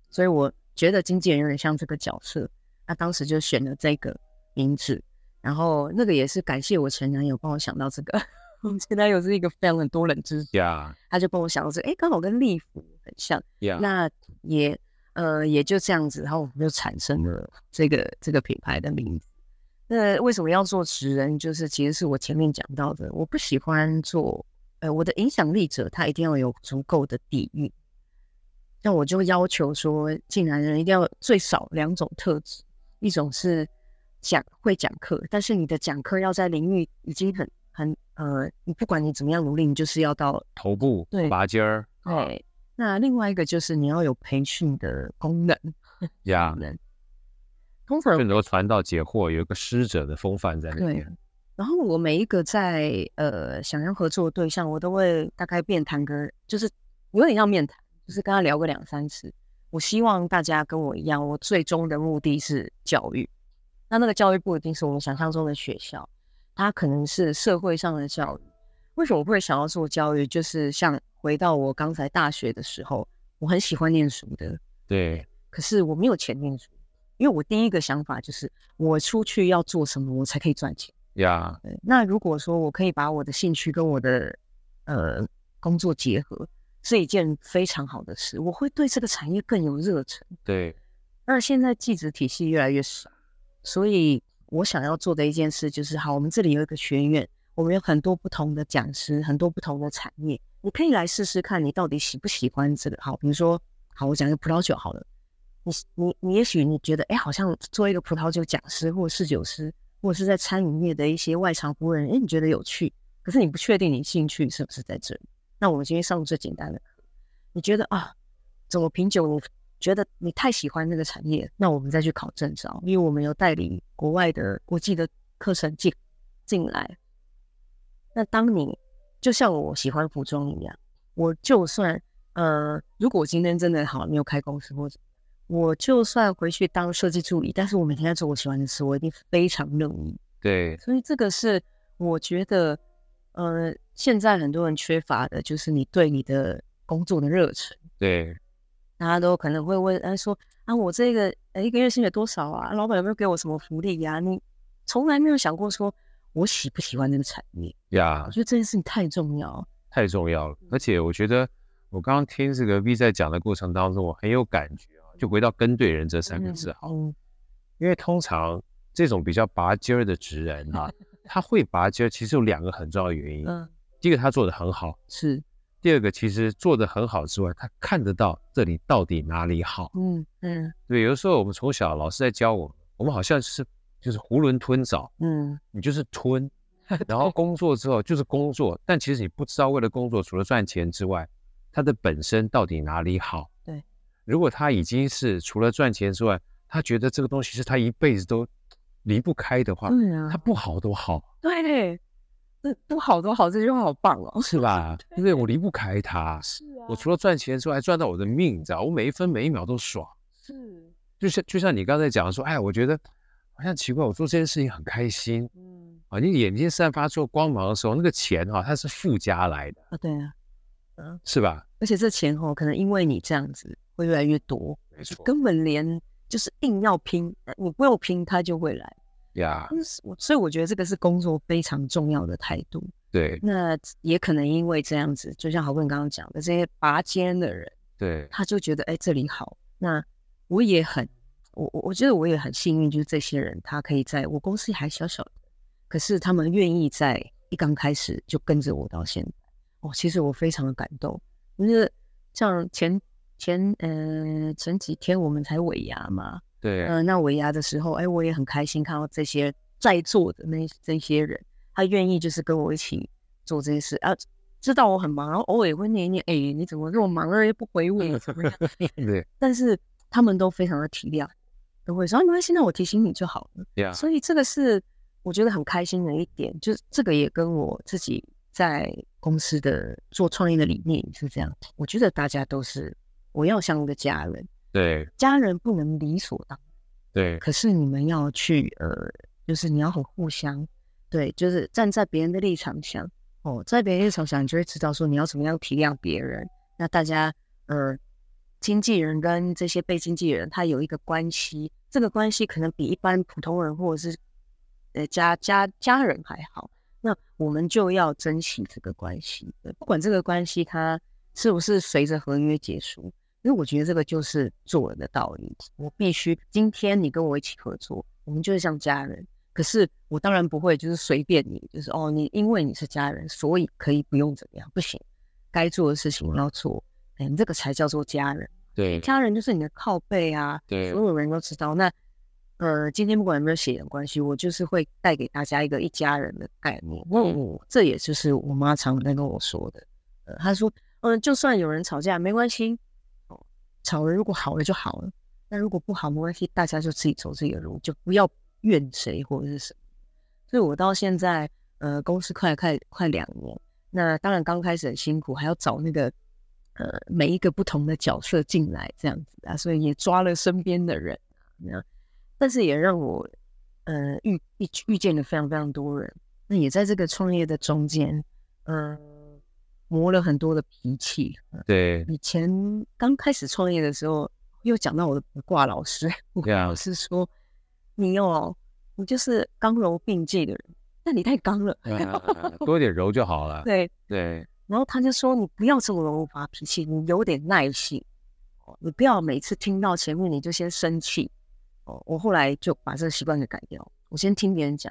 Speaker 3: 所以我。觉得经纪人有点像这个角色，那当时就选了这个名字，然后那个也是感谢我前男友帮我想到这个。[laughs] 我前男友是一个非常很多人知
Speaker 2: 呀，
Speaker 3: 他就帮我想到这个，哎，刚好跟利弗很像
Speaker 2: ，yeah.
Speaker 3: 那也呃也就这样子，然后我们就产生了这个这个品牌的名字。那为什么要做职人？就是其实是我前面讲到的，我不喜欢做呃我的影响力者，他一定要有足够的底蕴。那我就要求说，进来的人一定要最少两种特质，一种是讲会讲课，但是你的讲课要在领域已经很很呃，你不管你怎么样努力，你就是要到
Speaker 2: 头部对拔尖儿。
Speaker 3: 对，那另外一个就是你要有培训的功能 [laughs]
Speaker 2: 呀，
Speaker 3: 通常
Speaker 2: 就能够传道解惑，有一个师者的风范在那边。
Speaker 3: 对，然后我每一个在呃想要合作的对象，我都会大概面谈个，就是有点像面谈。就是跟他聊个两三次，我希望大家跟我一样，我最终的目的是教育。那那个教育不一定是我们想象中的学校，它可能是社会上的教育。为什么我会想要做教育？就是像回到我刚才大学的时候，我很喜欢念书的，
Speaker 2: 对。
Speaker 3: 可是我没有钱念书，因为我第一个想法就是我出去要做什么，我才可以赚钱
Speaker 2: 呀。
Speaker 3: 那如果说我可以把我的兴趣跟我的呃工作结合。是一件非常好的事，我会对这个产业更有热忱。
Speaker 2: 对，
Speaker 3: 而现在技职体系越来越少，所以我想要做的一件事就是，好，我们这里有一个学院，我们有很多不同的讲师，很多不同的产业，你可以来试试看，你到底喜不喜欢这个。好，比如说，好，我讲一个葡萄酒好了，你你你也许你觉得，哎，好像做一个葡萄酒讲师，或者侍酒师，或者是在餐饮业的一些外场服务人，哎，你觉得有趣，可是你不确定你兴趣是不是在这里。那我们今天上最简单的课，你觉得啊，怎么品酒？你觉得你太喜欢那个产业，那我们再去考证照，因为我们有代理国外的国际的课程进进来。那当你就像我喜欢服装一样，我就算呃，如果我今天真的好没有开公司或者，我就算回去当设计助理，但是我每天在做我喜欢的事，我一定非常乐意。
Speaker 2: 对，
Speaker 3: 所以这个是我觉得。呃，现在很多人缺乏的就是你对你的工作的热忱。
Speaker 2: 对，
Speaker 3: 大家都可能会问，哎，说啊，我这个一个月薪水多少啊？老板有没有给我什么福利呀？你从来没有想过说我喜不喜欢那个产业
Speaker 2: 呀？
Speaker 3: 我觉得这件事情太重要，
Speaker 2: 太重要了。而且我觉得我刚刚听这个 V 在讲的过程当中，我很有感觉啊。就回到跟对人这三个字好，
Speaker 3: 嗯，
Speaker 2: 因为通常这种比较拔尖儿的职人哈。[laughs] 他会拔尖，其实有两个很重要的原因。嗯，第一个他做的很好，
Speaker 3: 是。
Speaker 2: 第二个其实做的很好之外，他看得到这里到底哪里好。
Speaker 3: 嗯嗯，
Speaker 2: 对。有的时候我们从小老师在教我们，我们好像是就是囫囵吞枣。嗯，你就是吞，[laughs] 然后工作之后就是工作，但其实你不知道为了工作除了赚钱之外，它的本身到底哪里好。
Speaker 3: 对。
Speaker 2: 如果他已经是除了赚钱之外，他觉得这个东西是他一辈子都。离不开的话，
Speaker 3: 对啊，
Speaker 2: 它不好都好，
Speaker 3: 对，那不好都好，这句话好棒哦，
Speaker 2: 是吧？[laughs] 因为，我离不开他，
Speaker 3: 是啊，
Speaker 2: 我除了赚钱之外，还赚到我的命，你知道，我每一分每一秒都爽，
Speaker 3: 是，
Speaker 2: 就像就像你刚才讲的说，哎，我觉得好像奇怪，我做这件事情很开心，嗯，啊，你眼睛散发出光芒的时候，那个钱哈，它是附加来的
Speaker 3: 啊，对啊，
Speaker 2: 嗯，是吧？
Speaker 3: 而且这钱哈，可能因为你这样子会越来越多，
Speaker 2: 没错，
Speaker 3: 根本连。就是硬要拼，你不用拼，他就会来
Speaker 2: 呀。
Speaker 3: Yeah. 所以我觉得这个是工作非常重要的态度。
Speaker 2: 对，
Speaker 3: 那也可能因为这样子，就像豪哥刚刚讲的，这些拔尖的人，
Speaker 2: 对，
Speaker 3: 他就觉得哎，这里好。那我也很，我我我觉得我也很幸运，就是这些人他可以在我公司还小小的，可是他们愿意在一刚开始就跟着我到现在。哦，其实我非常的感动，因为像前。前呃前几天我们才尾牙嘛，
Speaker 2: 对，
Speaker 3: 嗯、呃，那尾牙的时候，哎，我也很开心看到这些在座的那这些人，他愿意就是跟我一起做这些事啊，知道我很忙，然后偶尔也会念一念，哎，你怎么这么忙了又不回我？怎么样？[laughs]
Speaker 2: 对，
Speaker 3: 但是他们都非常的体谅，都会说没关系，那我提醒你就好了。
Speaker 2: Yeah.
Speaker 3: 所以这个是我觉得很开心的一点，就是这个也跟我自己在公司的做创业的理念是这样。我觉得大家都是。我要像一个家人，
Speaker 2: 对，家
Speaker 3: 人不能理所当然，
Speaker 2: 对。
Speaker 3: 可是你们要去，呃，就是你要很互相，对，就是站在别人的立场想，哦，在别人立场想，你就会知道说你要怎么样体谅别人。那大家，呃，经纪人跟这些被经纪人，他有一个关系，这个关系可能比一般普通人或者是呃家家家人还好。那我们就要珍惜这个关系，不管这个关系它是不是随着合约结束。因为我觉得这个就是做人的道理。我必须今天你跟我一起合作，我们就是像家人。可是我当然不会就是随便你，就是哦，你因为你是家人，所以可以不用怎么样，不行。该做的事情我要做，哎，这个才叫做家人。
Speaker 2: 对，
Speaker 3: 家人就是你的靠背啊。
Speaker 2: 对，
Speaker 3: 所有人都知道。那呃，今天不管有没有血缘关系，我就是会带给大家一个一家人的概念。嗯，这也就是我妈常在跟我说的。呃，她说，嗯，就算有人吵架，没关系。吵了，如果好了就好了，那如果不好没关系，大家就自己走自己的路，就不要怨谁或者是什么。所以我到现在，呃，公司快快快两年，那当然刚开始很辛苦，还要找那个呃每一个不同的角色进来这样子啊，所以也抓了身边的人，那但是也让我呃遇遇遇见了非常非常多人，那也在这个创业的中间，嗯、磨了很多的脾气。
Speaker 2: 对，
Speaker 3: 以前刚开始创业的时候，又讲到我的卜卦老师，[laughs] 卜卦老师说：“ Yeah. 你哦，你就是刚柔并济的人，那你太刚了，
Speaker 2: 多点柔就好了。[laughs] ”
Speaker 3: 对
Speaker 2: 对。
Speaker 3: 然后他就说：“你不要这么容易发脾气，你有点耐性，你不要每次听到前面你就先生气。”哦，我后来就把这个习惯给改掉，我先听别人讲。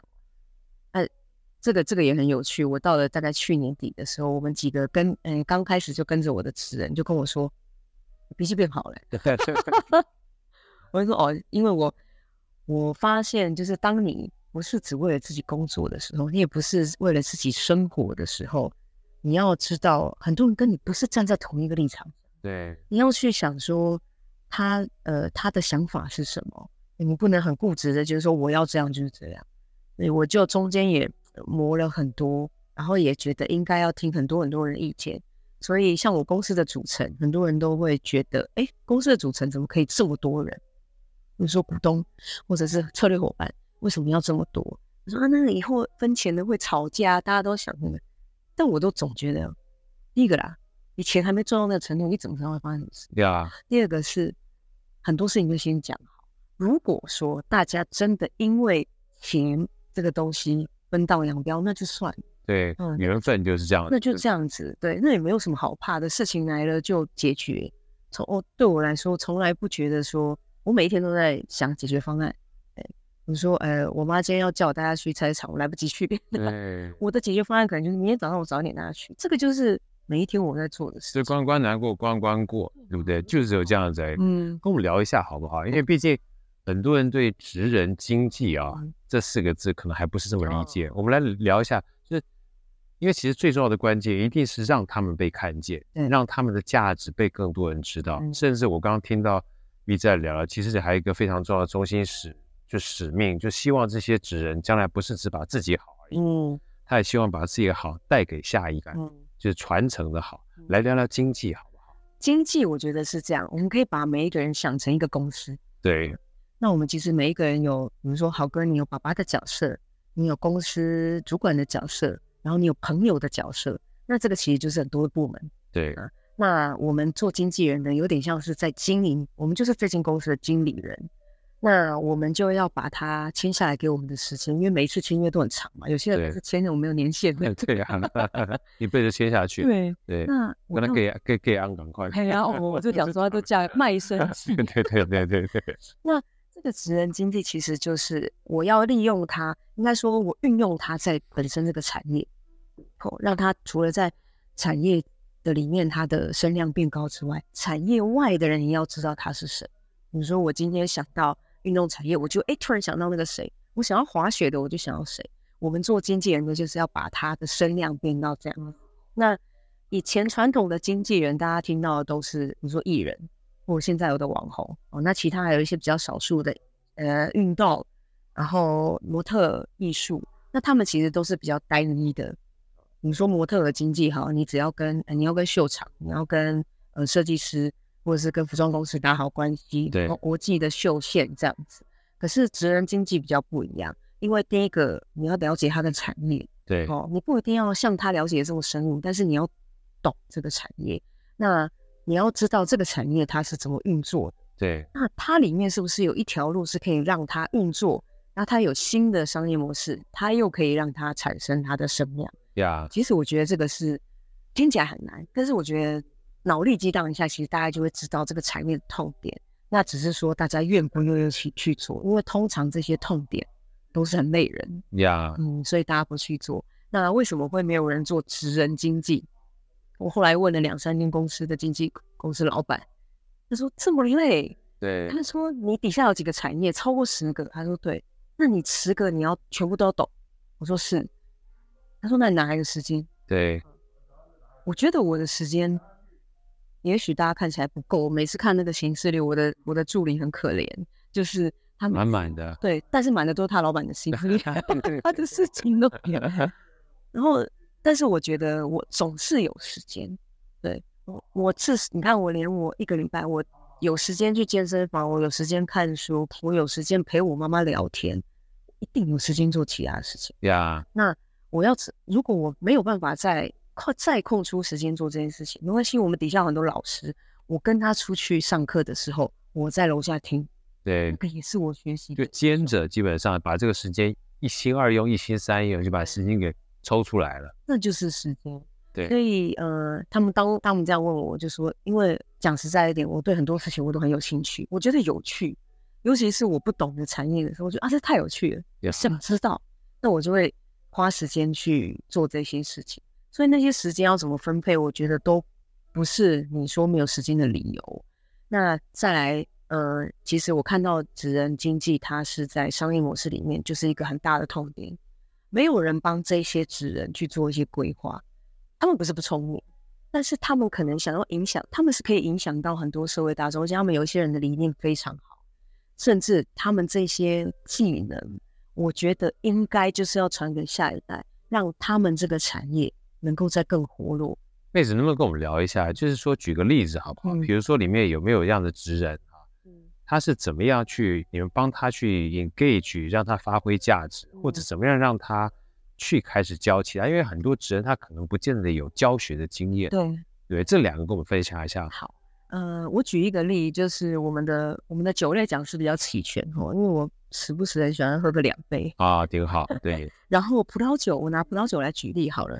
Speaker 3: 这个这个也很有趣。我到了大概去年底的时候，我们几个跟嗯刚开始就跟着我的职人就跟我说，脾气变好了。[laughs] 我就说哦，因为我我发现就是当你不是只为了自己工作的时候，你也不是为了自己生活的时候，你要知道很多人跟你不是站在同一个立场。
Speaker 2: 对，
Speaker 3: 你要去想说他呃他的想法是什么，你不能很固执的，就是说我要这样就是这样。所以我就中间也。磨了很多，然后也觉得应该要听很多很多人的意见，所以像我公司的组成，很多人都会觉得，哎，公司的组成怎么可以这么多人？比如说股东或者是策略伙伴，为什么要这么多？我说啊，那以后分钱的会吵架，大家都想那个，但我都总觉得，第一个啦，你钱还没赚到那个程度，你怎么知道会发生什么事？
Speaker 2: 对啊。
Speaker 3: 第二个是很多事情就先讲好，如果说大家真的因为钱这个东西。分道扬镳，那就算了。
Speaker 2: 对，嗯，缘分就是这样。
Speaker 3: 那就这样子，对，那也没有什么好怕的，事情来了就解决。从哦，对我来说，从来不觉得说，我每一天都在想解决方案。哎，比如说，呃，我妈今天要叫我带她去菜市场，我来不及去。对，[laughs] 我的解决方案可能就是明天早上我早点带她去。这个就是每一天我在做的事。
Speaker 2: 就关关难过关关过，对不对？就是有这样子。嗯，跟我们聊一下好不好？因为毕竟。很多人对职人经济啊、嗯、这四个字可能还不是这么理解。哦、我们来聊一下，就是因为其实最重要的关键一定是让他们被看见，嗯、让他们的价值被更多人知道。嗯、甚至我刚刚听到 V 在聊，其实还有一个非常重要的中心使，就使命，就希望这些职人将来不是只把自己好而已，嗯，他也希望把自己的好带给下一代，嗯，就是传承的好。来聊聊经济好不好？
Speaker 3: 经济我觉得是这样，我们可以把每一个人想成一个公司，
Speaker 2: 对。
Speaker 3: 那我们其实每一个人有，比如说豪哥，你有爸爸的角色，你有公司主管的角色，然后你有朋友的角色，那这个其实就是很多的部门。
Speaker 2: 对
Speaker 3: 啊，那我们做经纪人的有点像是在经营，我们就是这间公司的经理人。那我们就要把它签下来给我们的时间，因为每一次签约都很长嘛，有些人是签的我没有年限的。[laughs]
Speaker 2: 对呀，一辈子签下去。
Speaker 3: 对
Speaker 2: 对，
Speaker 3: 那
Speaker 2: 我能给给给安赶快。
Speaker 3: 对呀，我就讲说他都叫卖身 [laughs] 契。
Speaker 2: 对对对对对。[laughs]
Speaker 3: 那。这个职人经济其实就是我要利用它，应该说我运用它在本身这个产业，哦，让它除了在产业的里面，它的声量变高之外，产业外的人也要知道他是谁。比如说，我今天想到运动产业，我就哎突然想到那个谁；我想要滑雪的，我就想到谁。我们做经纪人的，就是要把他的声量变到这样。那以前传统的经纪人，大家听到的都是，比如说艺人，或现在有的网红哦。那其他还有一些比较少数的，呃，运动，然后模特艺术，那他们其实都是比较单一的。你说模特的经济哈，你只要跟你要跟秀场，你要跟呃设计师，或者是跟服装公司打好关系，
Speaker 2: 对，
Speaker 3: 国际的秀线这样子。可是职人经济比较不一样，因为第一个你要了解他的产业，
Speaker 2: 对
Speaker 3: 哦，你不一定要像他了解这么深入，但是你要懂这个产业，那你要知道这个产业它是怎么运作的，
Speaker 2: 对，
Speaker 3: 那它里面是不是有一条路是可以让它运作？那它有新的商业模式，它又可以让它产生它的声量。
Speaker 2: 呀.
Speaker 3: 其实我觉得这个是听起来很难，但是我觉得脑力激荡一下，其实大家就会知道这个产业的痛点。那只是说大家愿不愿意去去做，因为通常这些痛点都是很累人。
Speaker 2: 呀，
Speaker 3: 嗯，所以大家不去做。那为什么会没有人做职人经纪？我后来问了两三间公司的经纪公司老板，他说这么累。
Speaker 2: 对，
Speaker 3: 他说你底下有几个产业，超过十个。他说对，那你十个你要全部都要懂。我说是。他说：“那你哪来的时间？”
Speaker 2: 对，
Speaker 3: 我觉得我的时间，也许大家看起来不够。我每次看那个行事历，我的我的助理很可怜，就是他
Speaker 2: 满满的。对，
Speaker 3: 但是满的都是他老板的行事历，[laughs] 他的事情都有。然后，但是我觉得我总是有时间。对，我我至少你看，我连我一个礼拜，我有时间去健身房，我有时间看书，我有时间陪我妈妈聊天，一定有时间做其他事情。
Speaker 2: 呀，
Speaker 3: 那。我要如果我没有办法再空再空出时间做这件事情，没关系。我们底下很多老师，我跟他出去上课的时候，我在楼下听，
Speaker 2: 对，
Speaker 3: 这也是我学习。
Speaker 2: 就兼着，基本上把这个时间一心二用，一心三用，就把时间给抽出来了。
Speaker 3: 那就是时间。
Speaker 2: 对，
Speaker 3: 所以呃，他们当他们这样问我，我就说，因为讲实在一点，我对很多事情我都很有兴趣，我觉得有趣，尤其是我不懂的产业的时候，我觉得啊，这太有趣了.想知道，那我就会。花时间去做这些事情，所以那些时间要怎么分配，我觉得都不是你说没有时间的理由。那再来，呃，其实我看到职人经济，它是在商业模式里面就是一个很大的痛点，没有人帮这些职人去做一些规划。他们不是不聪明，但是他们可能想要影响，他们是可以影响到很多社会大众，而且他们有一些人的理念非常好，甚至他们这些技能。我觉得应该就是要传给下一代，让他们这个产业能够再更活络。
Speaker 2: 妹子，能不能跟我们聊一下？就是说，举个例子好不好？嗯、比如说，里面有没有这样的职人他是怎么样去你们帮他去 engage，让他发挥价值，嗯、或者怎么样让他去开始教其他？因为很多职人他可能不见得有教学的经验。
Speaker 3: 对
Speaker 2: 对，这两个跟我们分享一下。
Speaker 3: 好。呃，我举一个例，就是我们的我们的酒类讲师比较齐全哦，因为我时不时很喜欢喝个两杯
Speaker 2: 啊，挺好。对，[laughs]
Speaker 3: 然后葡萄酒，我拿葡萄酒来举例好了。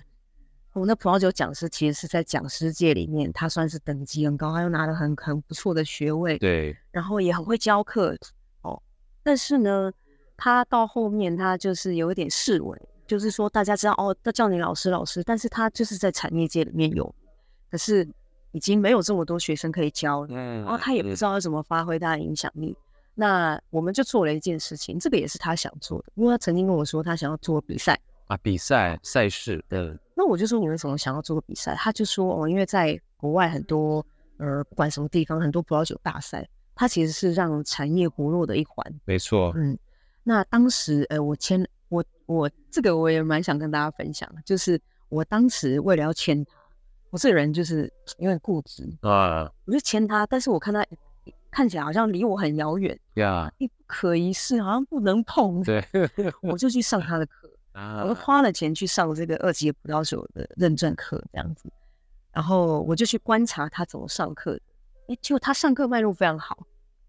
Speaker 3: 我们的葡萄酒讲师其实是在讲师界里面，他算是等级很高，他又拿了很很不错的学位，
Speaker 2: 对，
Speaker 3: 然后也很会教课哦。但是呢，他到后面他就是有一点式微，就是说大家知道哦，他叫你老师老师，但是他就是在产业界里面有，可是。已经没有这么多学生可以教了，然后他也不知道要怎么发挥他的影响力。那我们就做了一件事情，这个也是他想做的，因为他曾经跟我说他想要做比赛
Speaker 2: 啊，比赛赛事。对。
Speaker 3: 那我就说你为什么想要做个比赛？他就说哦，因为在国外很多呃，不管什么地方，很多葡萄酒大赛，它其实是让产业活络的一环。
Speaker 2: 没错。
Speaker 3: 嗯。那当时呃，我签我我这个我也蛮想跟大家分享，就是我当时为了要签他。我这个人就是有点固执啊，我就签他，但是我看他看起来好像离我很遥远呀，一不可一世，好像不能碰。对，我就去上他的课啊，我就花了钱去上这个二级葡萄酒的认证课，这样子，然后我就去观察他怎么上课的。哎，结果他上课脉络非常好，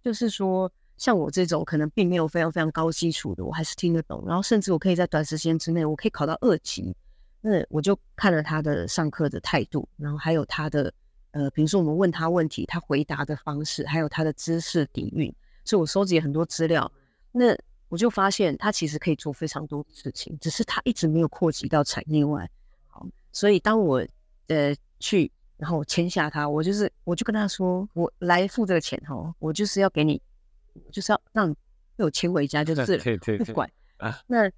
Speaker 3: 就是说像我这种可能并没有非常非常高基础的，我还是听得懂，然后甚至我可以在短时间之内，我可以考到二级。那我就看了他的上课的态度，然后还有他的呃，比如说我们问他问题，他回答的方式，还有他的知识底蕴，所以我收集了很多资料。那我就发现他其实可以做非常多的事情，只是他一直没有扩及到产业外。好，所以当我呃去然后我签下他，我就是我就跟他说，我来付这个钱哈，我就是要给你，就是要让你被我签回家，就是
Speaker 2: 对对对
Speaker 3: 不管啊。那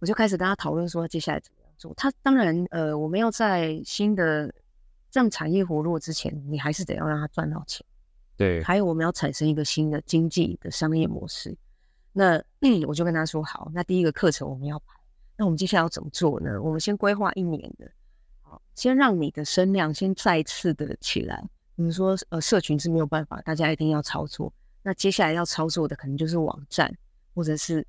Speaker 3: 我就开始跟他讨论说接下来怎么样做。他当然呃，我们要在新的让产业活络之前，你还是得要让他赚到钱。
Speaker 2: 对，
Speaker 3: 还有我们要产生一个新的经济的商业模式。那嗯，[clears throat] 我就跟他说好，那第一个课程我们要排。那我们接下来要怎么做呢？我们先规划一年的，好，先让你的声量先再次的起来。比如说，呃，社群是没有办法，大家一定要操作。那接下来要操作的可能就是网站，或者是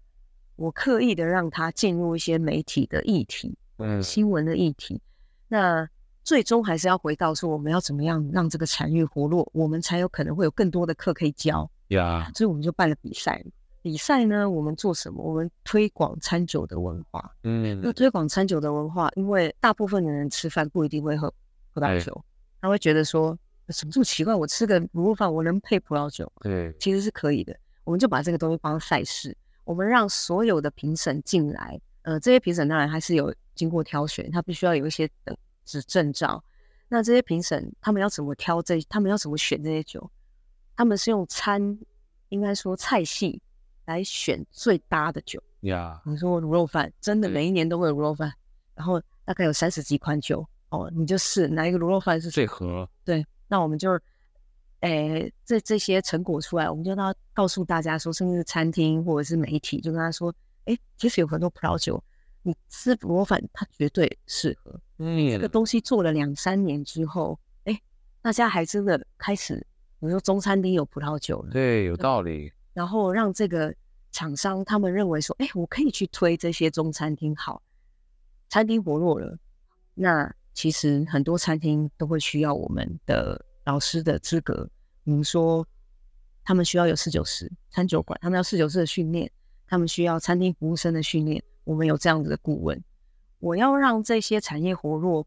Speaker 3: 我刻意的让他进入一些媒体的议题，嗯，新闻的议题。那最终还是要回到说，我们要怎么样让这个产业活络，我们才有可能会有更多的课可以教。
Speaker 2: 呀，Yeah.
Speaker 3: 所以我们就办了比赛。比赛呢，我们做什么？我们推广餐酒的文化。嗯，那推广餐酒的文化，因为大部分的人吃饭不一定会喝葡萄酒，哎、他会觉得说，什么这么奇怪？我吃个卤肉饭，我能配葡萄酒？
Speaker 2: 对，
Speaker 3: 其实是可以的。我们就把这个东西当赛事，我们让所有的评审进来。呃，这些评审当然还是有经过挑选，他必须要有一些等值证照。那这些评审他们要怎么挑这？他们要怎么选这些酒？他们是用餐，应该说菜系。来选最搭的酒
Speaker 2: 呀.
Speaker 3: 你说卤肉饭，真的每一年都会有卤肉饭，然后大概有三十几款酒哦，你就试哪一个卤肉饭是
Speaker 2: 最合。
Speaker 3: 对，那我们就，诶，这这些成果出来，我们就要告诉大家说，甚至是餐厅或者是媒体，就跟他说，诶，其实有很多葡萄酒，你吃卤肉饭它绝对适合。嗯，这个东西做了两三年之后，诶，大家还真的开始，比如说中餐厅有葡萄酒了，
Speaker 2: 对，有道理。
Speaker 3: 然后让这个厂商他们认为说，哎，我可以去推这些中餐厅，好，餐厅活络了，那其实很多餐厅都会需要我们的老师的资格，比如说他们需要有侍酒师、餐酒馆，他们要侍酒师的训练，他们需要餐厅服务生的训练，我们有这样子的顾问。我要让这些产业活络，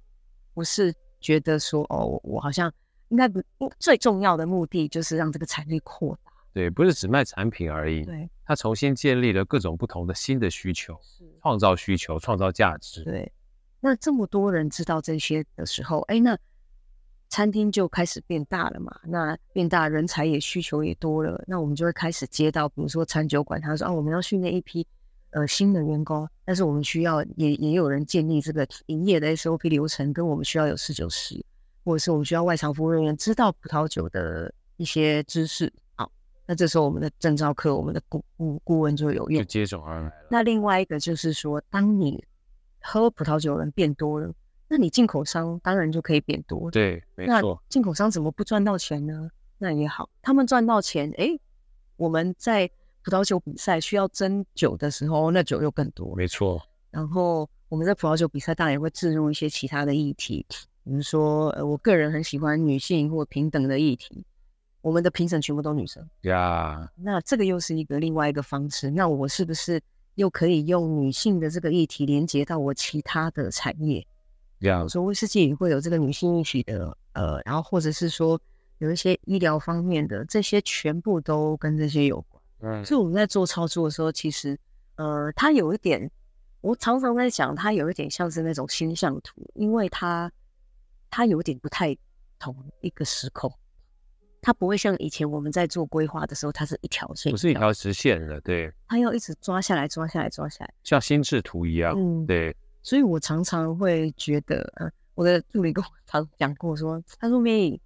Speaker 3: 不是觉得说，哦，我好像应该不最重要的目的就是让这个产业扩大。
Speaker 2: 对，不是只卖产品而已。
Speaker 3: 对，
Speaker 2: 他重新建立了各种不同的新的需求，
Speaker 3: 是
Speaker 2: 创造需求，创造价值。
Speaker 3: 对，那这么多人知道这些的时候，哎，那餐厅就开始变大了嘛。那变大，人才也需求也多了。那我们就会开始接到，比如说餐酒馆，他说啊，我们要训练一批呃新的员工，但是我们需要也也有人建立这个营业的 SOP 流程，跟我们需要有侍酒师，或者是我们需要外场服务人员知道葡萄酒的一些知识。那这时候，我们的证照课，我们的顾顾顾问就有用，
Speaker 2: 就接踵而来了。
Speaker 3: 那另外一个就是说，当你喝葡萄酒的人变多了，那你进口商当然就可以变多。
Speaker 2: 对，没错。
Speaker 3: 那进口商怎么不赚到钱呢？那也好，他们赚到钱，哎，我们在葡萄酒比赛需要斟酒的时候，那酒又更多。
Speaker 2: 没错。
Speaker 3: 然后我们在葡萄酒比赛当然也会置入一些其他的议题，比如说，呃，我个人很喜欢女性或平等的议题。我们的评审全部都女生
Speaker 2: 呀
Speaker 3: 那这个又是一个另外一个方式。那我是不是又可以用女性的这个议题连接到我其他的产业？
Speaker 2: 呀
Speaker 3: 说威士忌也会有这个女性议题的，呃，然后或者是说有一些医疗方面的，这些全部都跟这些有关。嗯，所以我们在做操作的时候，其实呃，它有一点，我常常在讲，它有一点像是那种星象图，因为它它有点不太同一个时空。它不会像以前我们在做规划的时候，它是一条线，
Speaker 2: 不是一条直线的，对。
Speaker 3: 它要一直抓下来，抓下来，抓下来，
Speaker 2: 像心智图一样，嗯，对。
Speaker 3: 所以我常常会觉得，呃，我的助理跟我 [laughs] 常讲过说，他说 May，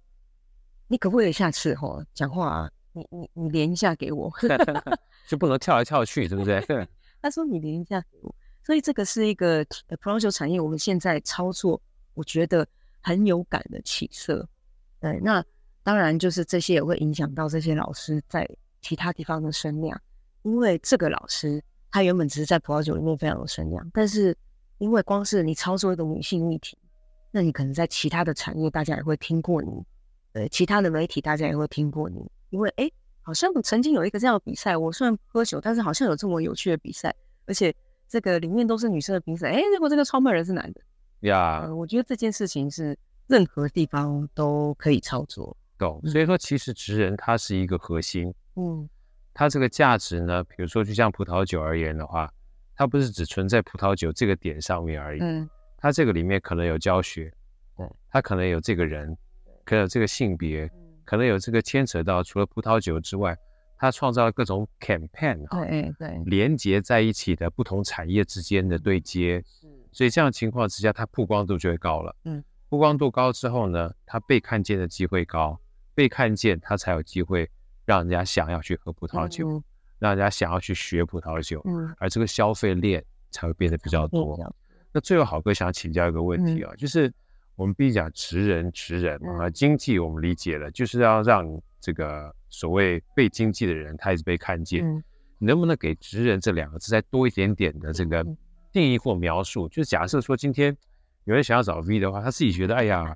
Speaker 3: 你可不可以下次吼讲话啊，你你你连一下给我，[laughs]
Speaker 2: 就不能跳来跳去，对不对？[laughs]
Speaker 3: 他说你连一下给我，所以这个是一个葡萄酒产业，我们现在操作，我觉得很有感的起色，对，那。当然，就是这些也会影响到这些老师在其他地方的声量，因为这个老师他原本只是在葡萄酒里面非常有声量，但是因为光是你操作一个女性议题，那你可能在其他的产业大家也会听过你，呃，其他的媒体大家也会听过你，因为哎，好像曾经有一个这样的比赛，我虽然喝酒，但是好像有这么有趣的比赛，而且这个里面都是女生的评审，哎，结果这个创办人是男的
Speaker 2: 呀。Yeah.
Speaker 3: 呃，我觉得这件事情是任何地方都可以操作。
Speaker 2: 所以说，其实职人他是一个核心，
Speaker 3: 嗯，
Speaker 2: 他这个价值呢，比如说就像葡萄酒而言的话，它不是只存在葡萄酒这个点上面而已，
Speaker 3: 嗯，
Speaker 2: 它这个里面可能有教学，
Speaker 3: 对，
Speaker 2: 它可能有这个人，可能有这个性别，可能有这个牵扯到除了葡萄酒之外，他创造了各种 campaign，
Speaker 3: 对对，
Speaker 2: 连接在一起的不同产业之间的对接，所以这样情况之下，它曝光度就会高了。嗯，曝光度高之后呢，它被看见的机会高，被看见，他才有机会让人家想要去喝葡萄酒，嗯、让人家想要去学葡萄酒，嗯，而这个消费链才会变得比较多。嗯、那最后，好哥想请教一个问题啊，嗯、就是我们毕竟讲职人，职人啊，经济我们理解了，就是要让这个所谓被经济的人，他一直被看见。嗯、你能不能给“职人”这两个字再多一点点的这个？定义或描述，就是假设说今天有人想要找 V 的话，他自己觉得，哎呀，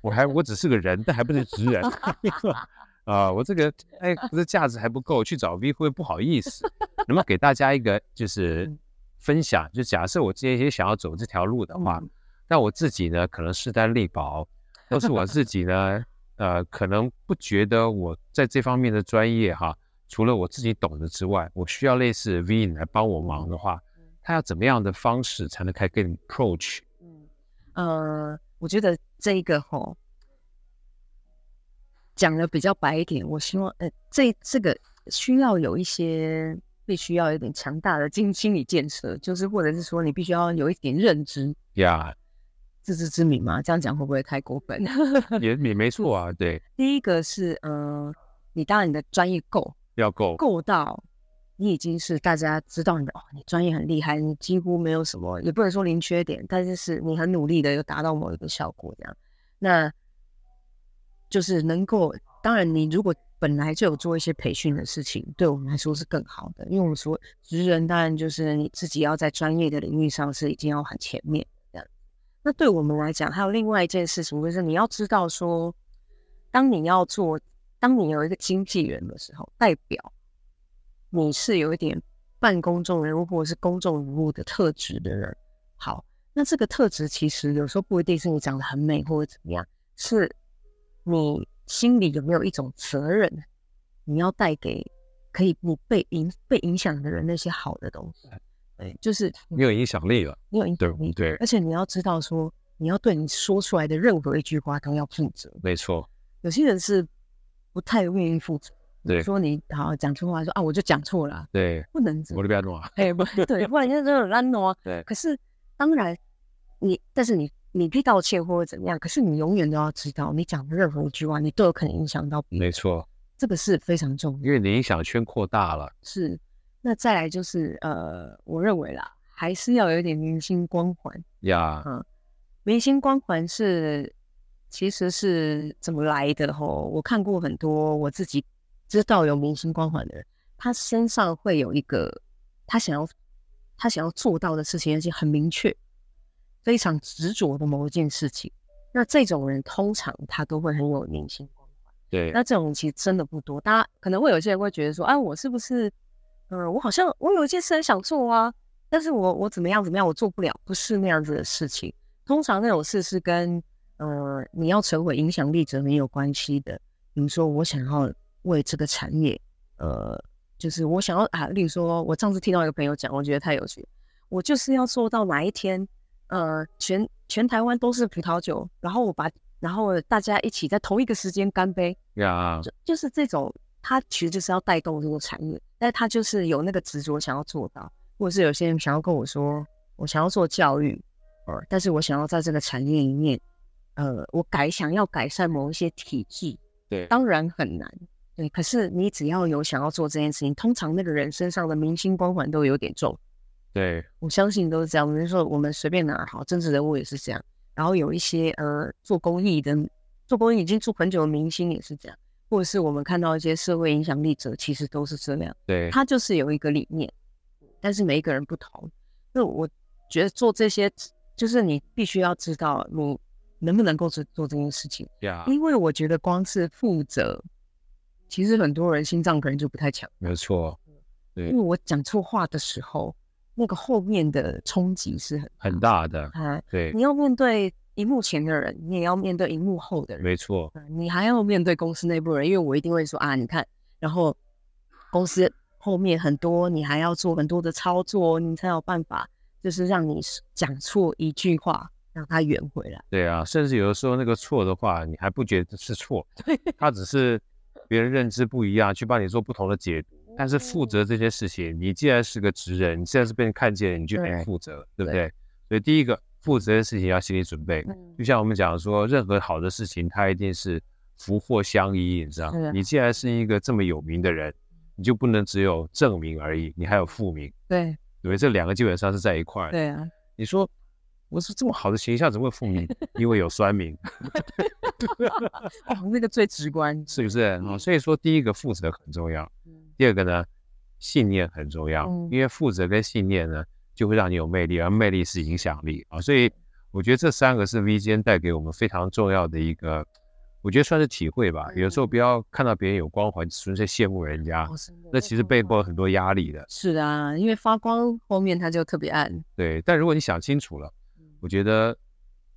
Speaker 2: 我还我只是个人，但还不是直人 [laughs] [laughs] 啊，我这个哎，这价值还不够，去找 V 会不会不好意思？能不能给大家一个就是分享？就假设我今天也想要走这条路的话，那我自己呢，可能势单力薄，都是我自己呢，呃，可能不觉得我在这方面的专业哈，除了我自己懂的之外，我需要类似 V 来帮我忙的话。他要怎么样的方式才能开更 approach？嗯，
Speaker 3: 呃，我觉得这一个吼讲的比较白一点，我希望呃，这这个需要有一些必须要有一点强大的经心理建设，就是或者是说你必须要有一点认知
Speaker 2: 呀，
Speaker 3: 自知之明嘛。这样讲会不会太过分？
Speaker 2: 也也没错啊，对。
Speaker 3: 第一个是呃，你当然你的专业够，
Speaker 2: 要够
Speaker 3: 够到。你已经是大家知道你的哦，你专业很厉害，你几乎没有什么，也不能说零缺点，但是是你很努力的，又达到某一个效果这样。那就是能够，当然你如果本来就有做一些培训的事情，对我们来说是更好的，因为我们说职人当然就是你自己要在专业的领域上是已经要很前面这样。那对我们来讲，还有另外一件事情，就是你要知道说，当你要做，当你有一个经纪人的时候，代表。你是有一点半公众人物或者是公众人物的特质的人，好，那这个特质其实有时候不一定是你长得很美或者怎么样，是你心里有没有一种责任，你要带给可以不被影被影响的人那些好的东西，对，就是
Speaker 2: 你有影响力了，
Speaker 3: 你有影响力，对，而且你要知道说，你要对你说出来的任何一句话都要负责，
Speaker 2: 没错，
Speaker 3: 有些人是不太愿意负责。
Speaker 2: 对，
Speaker 3: 说你好讲错话，说啊，我就讲错了。
Speaker 2: 对，
Speaker 3: 不能
Speaker 2: 我就不要弄啊。
Speaker 3: 哎，不对，不然人家就很烂哦。[laughs]
Speaker 2: 对，
Speaker 3: 可是当然你，但是你你可以道歉或者怎么样，可是你永远都要知道，你讲的任何一句话，你都有可能影响到别人。
Speaker 2: 没错，
Speaker 3: 这个是非常重要，
Speaker 2: 因为你影响圈扩大了。
Speaker 3: 是，那再来就是呃，我认为啦，还是要有一点明星光环
Speaker 2: 呀。
Speaker 3: 嗯，明星光环是其实是怎么来的？吼，我看过很多，我自己。知道有明星光环的人，他身上会有一个他想要他想要做到的事情，而且很明确、非常执着的某一件事情。那这种人通常他都会很有明星光环。
Speaker 2: 对，
Speaker 3: 那这种人其实真的不多。大家可能会有些人会觉得说：“啊，我是不是……嗯、呃，我好像我有一件事很想做啊，但是我我怎么样怎么样，我做不了。”不是那样子的事情。通常那种事是跟呃你要成为影响力者没有关系的。比如说，我想要。为这个产业，呃，就是我想要啊，例如说，我上次听到一个朋友讲，我觉得太有趣。我就是要做到哪一天，呃，全全台湾都是葡萄酒，然后我把，然后大家一起在同一个时间干杯。
Speaker 2: 呀
Speaker 3: Yeah.，就就是这种，他其实就是要带动这个产业，但他就是有那个执着想要做到，或者是有些人想要跟我说，我想要做教育，呃，但是我想要在这个产业里面，呃，我改想要改善某一些体制，
Speaker 2: 对，
Speaker 3: 当然很难。对，可是你只要有想要做这件事情，通常那个人身上的明星光环都有点重。
Speaker 2: 对，我
Speaker 3: 相信都是这样。比如说，我们随便拿好政治人物也是这样，然后有一些呃做公益的，做公益已经做很久的明星也是这样，或者是我们看到一些社会影响力者，其实都是这样。
Speaker 2: 对，
Speaker 3: 他就是有一个理念，但是每一个人不同。那我觉得做这些，就是你必须要知道你能不能够做做这件事情。
Speaker 2: Yeah.
Speaker 3: 因为我觉得光是负责。其实很多人心脏可能就不太强，
Speaker 2: 没错，对，
Speaker 3: 因为我讲错话的时候，那个后面的冲击是很
Speaker 2: 很大的，
Speaker 3: 啊，
Speaker 2: 对，
Speaker 3: 你要面对荧幕前的人，你也要面对荧幕后的人，
Speaker 2: 没错，
Speaker 3: 你还要面对公司内部人，因为我一定会说啊，你看，然后公司后面很多，你还要做很多的操作，你才有办法，就是让你讲错一句话，让他圆回来。
Speaker 2: 对啊，甚至有的时候那个错的话，你还不觉得是错，对，它只是别人认知不一样，去帮你做不同的解读。但是负责这些事情，你既然是个职人，你现在是被人看见，你就得负责，对，对不对？对，所以第一个负责的事情要心理准备。嗯、就像我们讲说，任何好的事情，它一定是福祸相依，你知道？你既然是一个这么有名的人，你就不能只有正名而已，你还有负名。
Speaker 3: 对，
Speaker 2: 因为这两个基本上是在一块。
Speaker 3: 对啊，
Speaker 2: 你说我是这么好的形象，怎么会负名？因为有酸民。[laughs]
Speaker 3: 哦，那个最直观，
Speaker 2: 是不是？啊、嗯，所以说第一个负责很重要。第二个呢，信念很重要，嗯、因为负责跟信念呢，就会让你有魅力，而魅力是影响力啊。所以我觉得这三个是 V 间带给我们非常重要的一个，我觉得算是体会吧。嗯、有时候不要看到别人有光环，纯粹羡慕人家，哦、那其实背后有很多压力的。
Speaker 3: 是啊，因为发光后面它就特别暗。
Speaker 2: 对，但如果你想清楚了，我觉得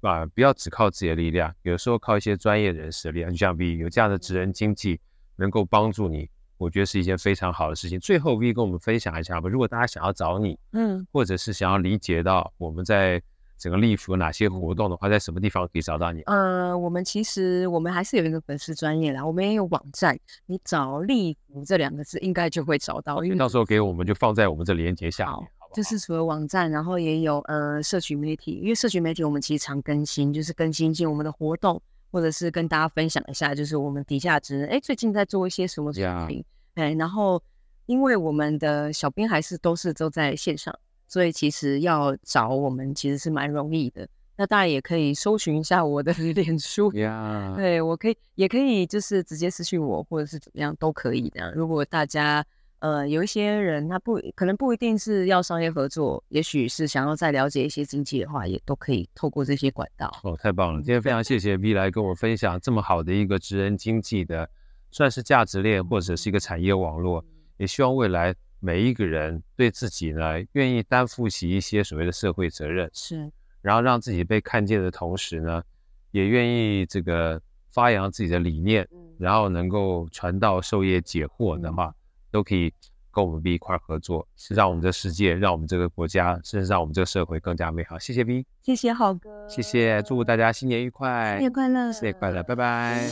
Speaker 2: 啊，不要只靠自己的力量，有时候靠一些专业人士的力量，就像 V 有这样的职人经济，能够帮助你。我觉得是一件非常好的事情。最后，V 跟我们分享一下吧。如果大家想要找你，嗯，或者是想要理解到我们在整个立福有哪些活动的话，在什么地方可以找到你？
Speaker 3: 呃，我们其实我们还是有一个粉丝专业啦，我们也有网站，你找“立福”这两个字应该就会找到。
Speaker 2: 因为到时候给我们就放在我们这连接下面？
Speaker 3: 就是除了网站，然后也有呃社群媒体，因为社群媒体我们其实常更新，就是更新一些我们的活动，或者是跟大家分享一下，就是我们底下职人哎最近在做一些什么产品。Yeah. 对，然后因为我们的小编还是都是都在线上，所以其实要找我们其实是蛮容易的。那大家也可以搜寻一下我的 [laughs] 脸书，Yeah. 对，我可以也可以就是直接私讯我，或者是怎么样都可以的。如果大家呃有一些人他不可能不一定是要商业合作，也许是想要再了解一些经济的话，也都可以透过这些管道。
Speaker 2: 哦，太棒了！今天非常谢谢 V 来跟我分享这么好的一个职人经济的。算是价值链或者是一个产业网络，也希望未来每一个人对自己呢，愿意担负起一些所谓的社会责任，
Speaker 3: 是，
Speaker 2: 然后让自己被看见的同时呢，也愿意这个发扬自己的理念，然后能够传道授业解惑的话，都可以跟我们 B 一块合作，是让我们这世界，让我们这个国家，甚至让我们这个社会更加美好。谢谢 B，
Speaker 3: 谢谢浩哥，
Speaker 2: 谢谢，祝大家新年愉快，
Speaker 3: 新年快乐，
Speaker 2: 新年快乐，拜拜。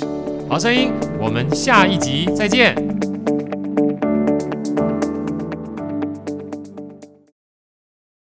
Speaker 1: 好声音，我们下一集再见。